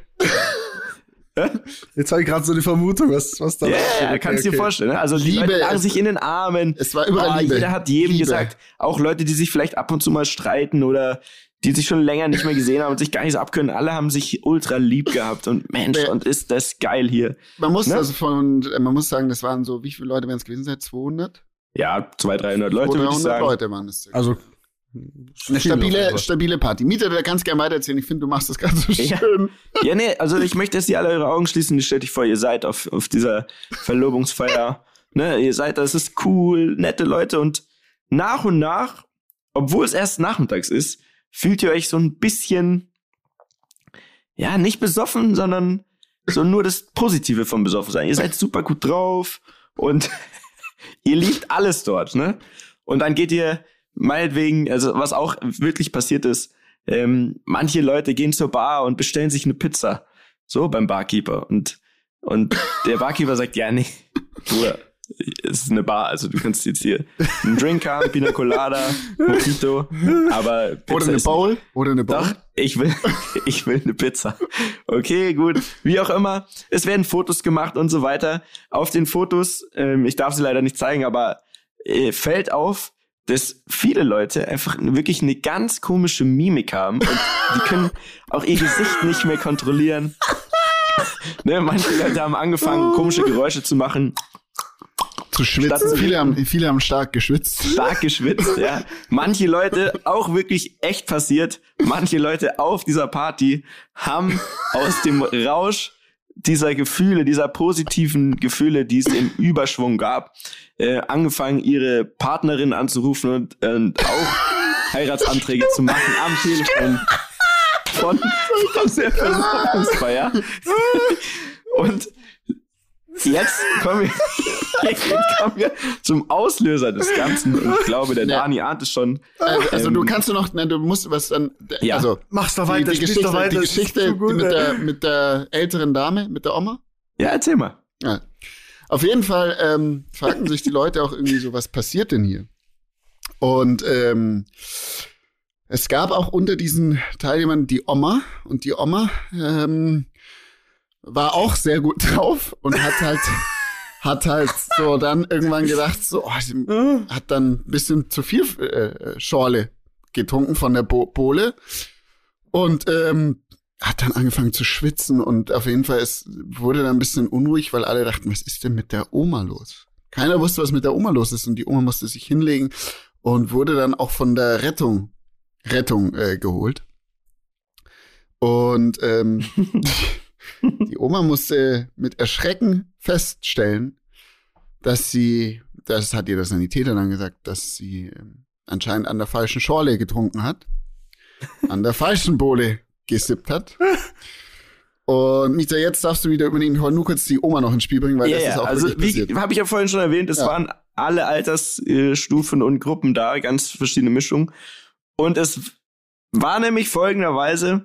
Speaker 2: jetzt habe ich gerade so eine Vermutung, was, was da
Speaker 1: Ja,
Speaker 2: passiert.
Speaker 1: yeah,
Speaker 2: Okay,
Speaker 1: kannst dir
Speaker 2: okay.
Speaker 1: vorstellen. Ne? Also die
Speaker 3: Liebe,
Speaker 1: Leute lagen
Speaker 3: es-
Speaker 1: sich in den Armen.
Speaker 3: Es war überall
Speaker 1: Ah,
Speaker 3: Liebe.
Speaker 1: Jeder hat jedem
Speaker 3: Liebe.
Speaker 1: gesagt. Auch Leute, die sich vielleicht ab und zu mal streiten oder die sich schon länger nicht mehr gesehen haben und sich gar nicht so abkönnen. Alle haben sich ultra lieb gehabt und Mensch,
Speaker 3: Wer-
Speaker 1: und ist das geil hier.
Speaker 3: Man muss
Speaker 1: Ne?
Speaker 3: also von, man muss sagen, das waren so, wie viele Leute werden es gewesen sein? 200?
Speaker 1: Ja, 200, 300 Leute, würde ich
Speaker 3: 300
Speaker 1: sagen.
Speaker 3: Leute waren es.
Speaker 2: Also,
Speaker 3: Eine stabile, stabile Party. Mieter, der ganz gerne weitererzählen. Ich finde, du machst das ganz so
Speaker 1: Ja.
Speaker 3: schön.
Speaker 1: Ja, nee, also ich möchte, dass ihr alle eure Augen schließen. Stellt euch vor, ihr seid auf, auf dieser Verlobungsfeier. ne, ihr seid, das ist cool, nette Leute und nach und nach, obwohl es erst nachmittags ist, fühlt ihr euch so ein bisschen, ja, nicht besoffen, sondern so nur das Positive vom besoffen sein. Ihr seid super gut drauf und ihr liebt alles dort, ne? Und dann geht ihr meinetwegen, also was auch wirklich passiert ist, ähm, manche Leute gehen zur Bar und bestellen sich eine Pizza. So beim Barkeeper. Und, und der Barkeeper sagt, ja, nee, Bruder, es ist eine Bar, also du kannst jetzt hier einen Drink haben, Pina Colada, Mojito, aber Pizza
Speaker 3: Oder eine Bowl. Oder eine Bowl.
Speaker 1: doch, ich will, ich will eine Pizza. Okay, gut. Wie auch immer. Es werden Fotos gemacht und so weiter. Auf den Fotos, ähm, ich darf sie leider nicht zeigen, aber äh, fällt auf, dass viele Leute einfach wirklich eine ganz komische Mimik haben und die können auch ihr Gesicht nicht mehr kontrollieren. ne, manche Leute haben angefangen, komische Geräusche zu machen,
Speaker 3: Zu schwitzen. Viele haben, viele haben stark geschwitzt.
Speaker 1: stark geschwitzt, ja. Manche Leute, auch wirklich echt passiert, manche Leute auf dieser Party haben aus dem Rausch dieser Gefühle, dieser positiven Gefühle, die es im Überschwung gab, äh, angefangen, ihre Partnerin anzurufen und, und auch Heiratsanträge zu machen am Telefon von, von der Versammlungsfeier. Und jetzt kommen wir, jetzt kommen wir zum Auslöser des Ganzen. Und ich glaube, der
Speaker 3: Ja.
Speaker 1: Dani ahnt es schon.
Speaker 3: Also, also du
Speaker 1: Ähm,
Speaker 3: kannst du noch, nein, du musst was dann,
Speaker 1: Ja.
Speaker 3: also
Speaker 2: Mach's doch
Speaker 3: die,
Speaker 2: weiter,
Speaker 3: die
Speaker 2: spiel's
Speaker 3: Geschichte,
Speaker 2: doch weiter.
Speaker 3: die Geschichte
Speaker 2: gut,
Speaker 3: mit, der, mit der älteren Dame, mit der Oma.
Speaker 1: Ja, erzähl mal.
Speaker 3: Ja. Auf jeden Fall ähm, fragten sich die Leute auch irgendwie so, was passiert denn hier? Und ähm, es gab auch unter diesen Teilnehmern die Oma und die Oma ähm, war auch sehr gut drauf und hat halt hat halt so dann irgendwann gedacht, so oh, hat dann ein bisschen zu viel äh, Schorle getrunken von der Bohle und ähm, hat dann angefangen zu schwitzen und auf jeden Fall es wurde dann ein bisschen unruhig, weil alle dachten, was ist denn mit der Oma los? Keiner wusste, was mit der Oma los ist und die Oma musste sich hinlegen und wurde dann auch von der Rettung Rettung äh, geholt. Und ähm, die Oma musste mit Erschrecken feststellen, dass sie, das hat ihr der Sanitäter dann gesagt, dass sie ähm, anscheinend an der falschen Schorle getrunken hat, an der falschen Bohle gesippt hat. Und Mieter, jetzt darfst du wieder übernehmen. Ich wollte nur kurz die Oma noch ins Spiel bringen, weil
Speaker 1: Ja,
Speaker 3: das
Speaker 1: ja,
Speaker 3: ist auch
Speaker 1: also
Speaker 3: wirklich
Speaker 1: wie habe ich ja vorhin schon erwähnt, es
Speaker 3: Ja.
Speaker 1: waren alle Altersstufen und Gruppen da, ganz verschiedene Mischungen. Und es war nämlich folgenderweise,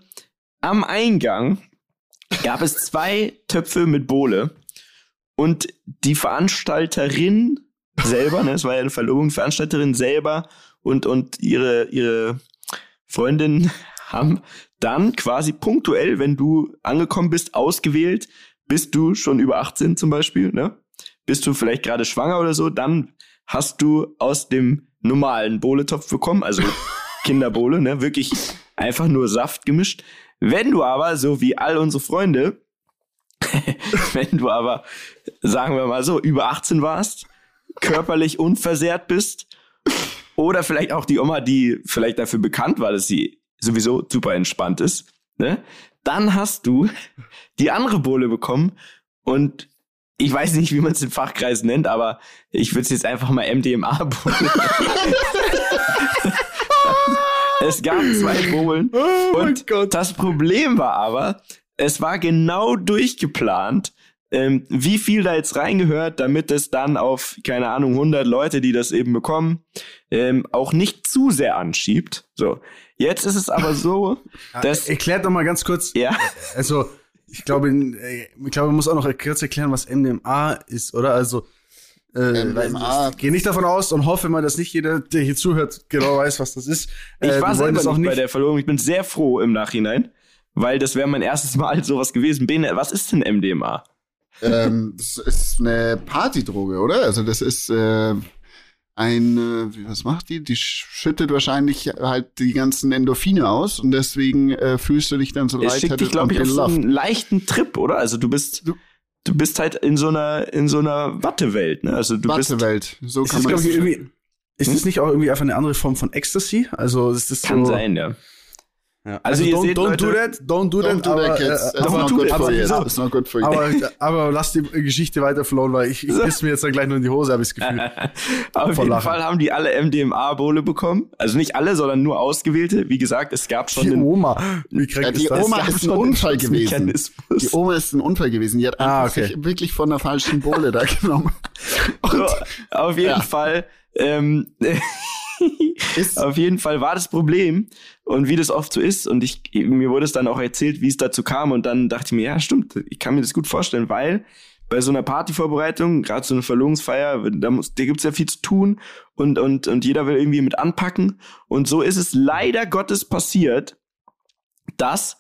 Speaker 1: am Eingang gab es zwei Töpfe mit Bohle und die Veranstalterin selber, ne, es war ja eine Verlobung, Veranstalterin selber und, und ihre, ihre Freundin haben dann quasi punktuell, wenn du angekommen bist, ausgewählt, bist du schon über 18 zum Beispiel, ne? Bist du vielleicht gerade schwanger oder so, dann hast du aus dem normalen Bohletopf bekommen, also Kinderbohle, ne, wirklich einfach nur Saft gemischt. Wenn du aber, so wie all unsere Freunde, wenn du aber, sagen wir mal so, über 18 warst, körperlich unversehrt bist, oder vielleicht auch die Oma, die vielleicht dafür bekannt war, dass sie sowieso super entspannt ist, ne? Dann hast du die andere Bohle bekommen und ich weiß nicht, wie man es im Fachkreis nennt, aber ich würde es jetzt einfach mal MDMA-Bohle. es gab zwei Bohlen
Speaker 2: Oh
Speaker 1: und das Problem war aber, es war genau durchgeplant, ähm, wie viel da jetzt reingehört, damit es dann auf, keine Ahnung, 100 Leute, die das eben bekommen, ähm, auch nicht zu sehr anschiebt. So, jetzt ist es aber so, dass,
Speaker 2: Erklärt doch mal ganz kurz.
Speaker 1: ja,
Speaker 2: Also, ich glaube, äh, ich glaube, man muss auch noch kurz erklären, was MDMA ist, oder? Also, äh,
Speaker 3: MDMA.
Speaker 2: ich gehe nicht davon aus und hoffe mal, dass nicht jeder, der hier zuhört, genau weiß, was das ist.
Speaker 1: ich
Speaker 2: Äh,
Speaker 1: war selber
Speaker 2: das
Speaker 1: nicht bei der Verlobung, ich bin sehr froh im Nachhinein, weil das wäre mein erstes Mal sowas gewesen. Bene, was ist denn MDMA?
Speaker 3: ähm, das ist eine Partydroge, oder? Also das ist äh, ein, wie- was macht die? Die schüttet wahrscheinlich halt die ganzen Endorphine aus und deswegen äh, fühlst du dich dann so
Speaker 1: Es schickt dich, glaube ich, auf so einen leichten Trip, oder? Also du bist,
Speaker 3: Du-
Speaker 1: du bist halt in so einer, in so einer Wattewelt, ne? Also du bist,
Speaker 3: Wattewelt. So
Speaker 2: Ist
Speaker 3: kann
Speaker 2: das,
Speaker 3: man das
Speaker 2: irgendwie, ist das nicht auch irgendwie einfach eine andere Form von Ecstasy? Also, ist das
Speaker 1: kann
Speaker 2: so,
Speaker 1: sein, ja.
Speaker 2: Ja.
Speaker 1: Also
Speaker 2: Also,
Speaker 1: ihr
Speaker 2: don't,
Speaker 1: seht,
Speaker 2: don't do that, don't do
Speaker 3: Don't
Speaker 2: that,
Speaker 3: do
Speaker 2: aber,
Speaker 3: that, kids. It's
Speaker 1: don't
Speaker 3: not
Speaker 1: do
Speaker 3: good
Speaker 1: that.
Speaker 3: for you.
Speaker 2: aber,
Speaker 3: It's not good for you.
Speaker 2: aber, aber lass die Geschichte weiter flowen, weil ich, ich
Speaker 1: So.
Speaker 2: piss mir jetzt dann gleich nur in die Hose, habe ich das Gefühl.
Speaker 1: Auf
Speaker 2: Vor
Speaker 1: jeden
Speaker 2: Lachen.
Speaker 1: Fall haben die alle MDMA-Bowle bekommen. Also nicht alle, sondern nur ausgewählte. Wie gesagt, es gab schon
Speaker 2: Die
Speaker 1: einen
Speaker 2: Oma, wie
Speaker 3: Ja, die
Speaker 2: ist das?
Speaker 3: Oma ist ein Unfall gewesen. Die Oma ist ein Unfall gewesen. Die hat
Speaker 2: Ah,
Speaker 3: einfach
Speaker 2: okay.
Speaker 3: sich wirklich von der falschen Bohle da genommen.
Speaker 1: So, auf jeden
Speaker 3: Ja.
Speaker 1: Fall, ähm,
Speaker 3: Ist-
Speaker 1: auf jeden Fall war das Problem und wie das oft so ist und ich mir wurde es dann auch erzählt, wie es dazu kam und dann dachte ich mir, ja stimmt, ich kann mir das gut vorstellen, weil bei so einer Partyvorbereitung, gerade so eine Verlobungsfeier, da muss, da gibt's ja viel zu tun und und und jeder will irgendwie mit anpacken. Und so ist es leider Gottes passiert, dass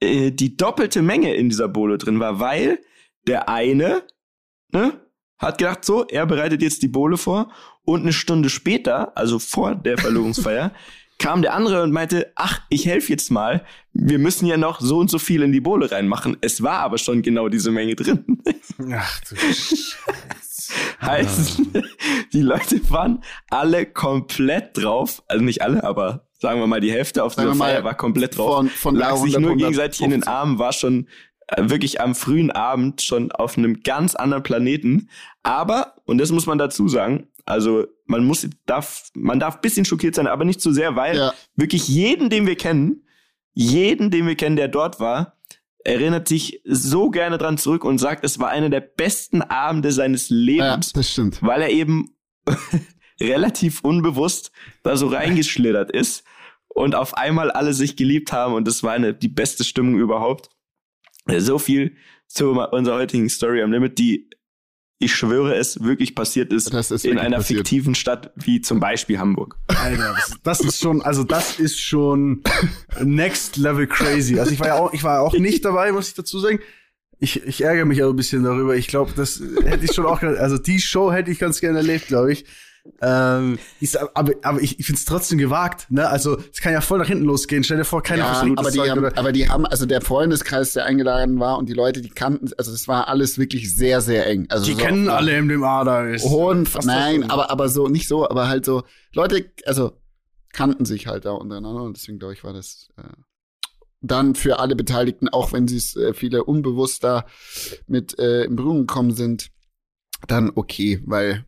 Speaker 1: äh, die doppelte Menge in dieser Bowle drin war, weil der eine ne, hat gedacht, so, er bereitet jetzt die Bowle vor und eine Stunde später, also vor der Verlobungsfeier, kam der andere und meinte, ach, ich helfe jetzt mal, wir müssen ja noch so und so viel in die Bowle reinmachen. Es war aber schon genau diese Menge drin.
Speaker 2: Ach du
Speaker 1: heißt, die Leute waren alle komplett drauf, also nicht alle, aber sagen wir mal, die Hälfte auf
Speaker 3: Sagen mal,
Speaker 1: Feier war komplett drauf.
Speaker 3: von- von
Speaker 1: lag sich
Speaker 3: 100,
Speaker 1: nur gegenseitig in den
Speaker 3: 150.
Speaker 1: Armen, war schon wirklich am frühen Abend schon auf einem ganz anderen Planeten. Aber, und das muss man dazu sagen, also man muss, darf, man darf bisschen schockiert sein, aber nicht zu sehr, weil
Speaker 3: Ja.
Speaker 1: wirklich jeden, den wir kennen, jeden, den wir kennen, der dort war, erinnert sich so gerne dran zurück und sagt, es war einer der besten Abende seines
Speaker 3: Ja,
Speaker 1: Lebens,
Speaker 3: das stimmt.
Speaker 1: weil er eben relativ unbewusst da so reingeschlittert ist und auf einmal alle sich geliebt haben und das war eine, die beste Stimmung überhaupt. So viel zu unserer heutigen Story am Limit, die ich schwöre es wirklich passiert ist,
Speaker 3: Das ist
Speaker 1: in einer
Speaker 3: passiert.
Speaker 1: fiktiven Stadt wie zum Beispiel Hamburg.
Speaker 2: Alter, das, ist schon, also das ist schon next level crazy. Also ich war ja auch, ich war auch nicht dabei, muss ich dazu sagen. Ich, ich ärgere mich aber ein bisschen darüber. Ich glaube, das hätte ich schon auch, also die Show hätte ich ganz gerne erlebt, glaube ich. Ähm, ist, aber, aber ich, ich finde es trotzdem gewagt, ne? Also es kann ja voll nach hinten losgehen. Stell dir vor, keiner
Speaker 3: Ja,
Speaker 2: versucht
Speaker 3: aber die,
Speaker 2: Zeug
Speaker 3: haben,
Speaker 2: oder-
Speaker 3: aber die haben, also der Freundeskreis, der eingeladen war und die Leute, die kannten, also das war alles wirklich sehr, sehr eng. Also
Speaker 2: die
Speaker 3: so
Speaker 2: kennen
Speaker 3: auf
Speaker 2: alle MDMA da ist.
Speaker 3: hohen,
Speaker 2: Was das
Speaker 3: nein, aber, aber so, nicht so, aber halt so, Leute, also kannten sich halt da untereinander und deswegen glaube ich, war das äh, dann für alle Beteiligten, auch wenn sie es äh, viele unbewusst da mit äh, in Berührung gekommen sind, dann okay, weil.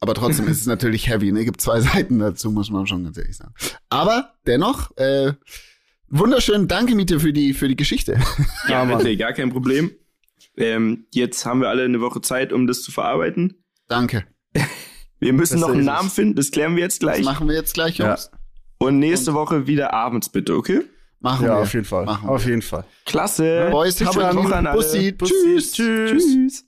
Speaker 3: Aber trotzdem ist es natürlich heavy, ne? Gibt zwei Seiten dazu, muss man schon ganz ehrlich sagen. Aber dennoch, äh, wunderschön, danke Miete für die, für die Geschichte.
Speaker 1: Ja, bitte, gar kein Problem. Ähm, jetzt haben wir alle eine Woche Zeit, um das zu verarbeiten.
Speaker 3: danke.
Speaker 1: Wir müssen
Speaker 2: Das
Speaker 1: noch einen Namen
Speaker 2: es.
Speaker 1: finden, das klären wir jetzt
Speaker 3: Das
Speaker 1: gleich.
Speaker 3: machen wir jetzt gleich,
Speaker 2: Ja.
Speaker 3: Jungs.
Speaker 1: Und nächste Woche wieder abends, bitte, okay?
Speaker 3: Machen
Speaker 2: Ja,
Speaker 3: wir.
Speaker 2: auf jeden Fall.
Speaker 3: Machen wir.
Speaker 2: Auf jeden Fall.
Speaker 1: Klasse.
Speaker 3: Boys,
Speaker 1: Bis
Speaker 3: habt
Speaker 1: dann.
Speaker 3: Bussi.
Speaker 1: Bussi.
Speaker 3: Tschüss.
Speaker 1: Tschüss.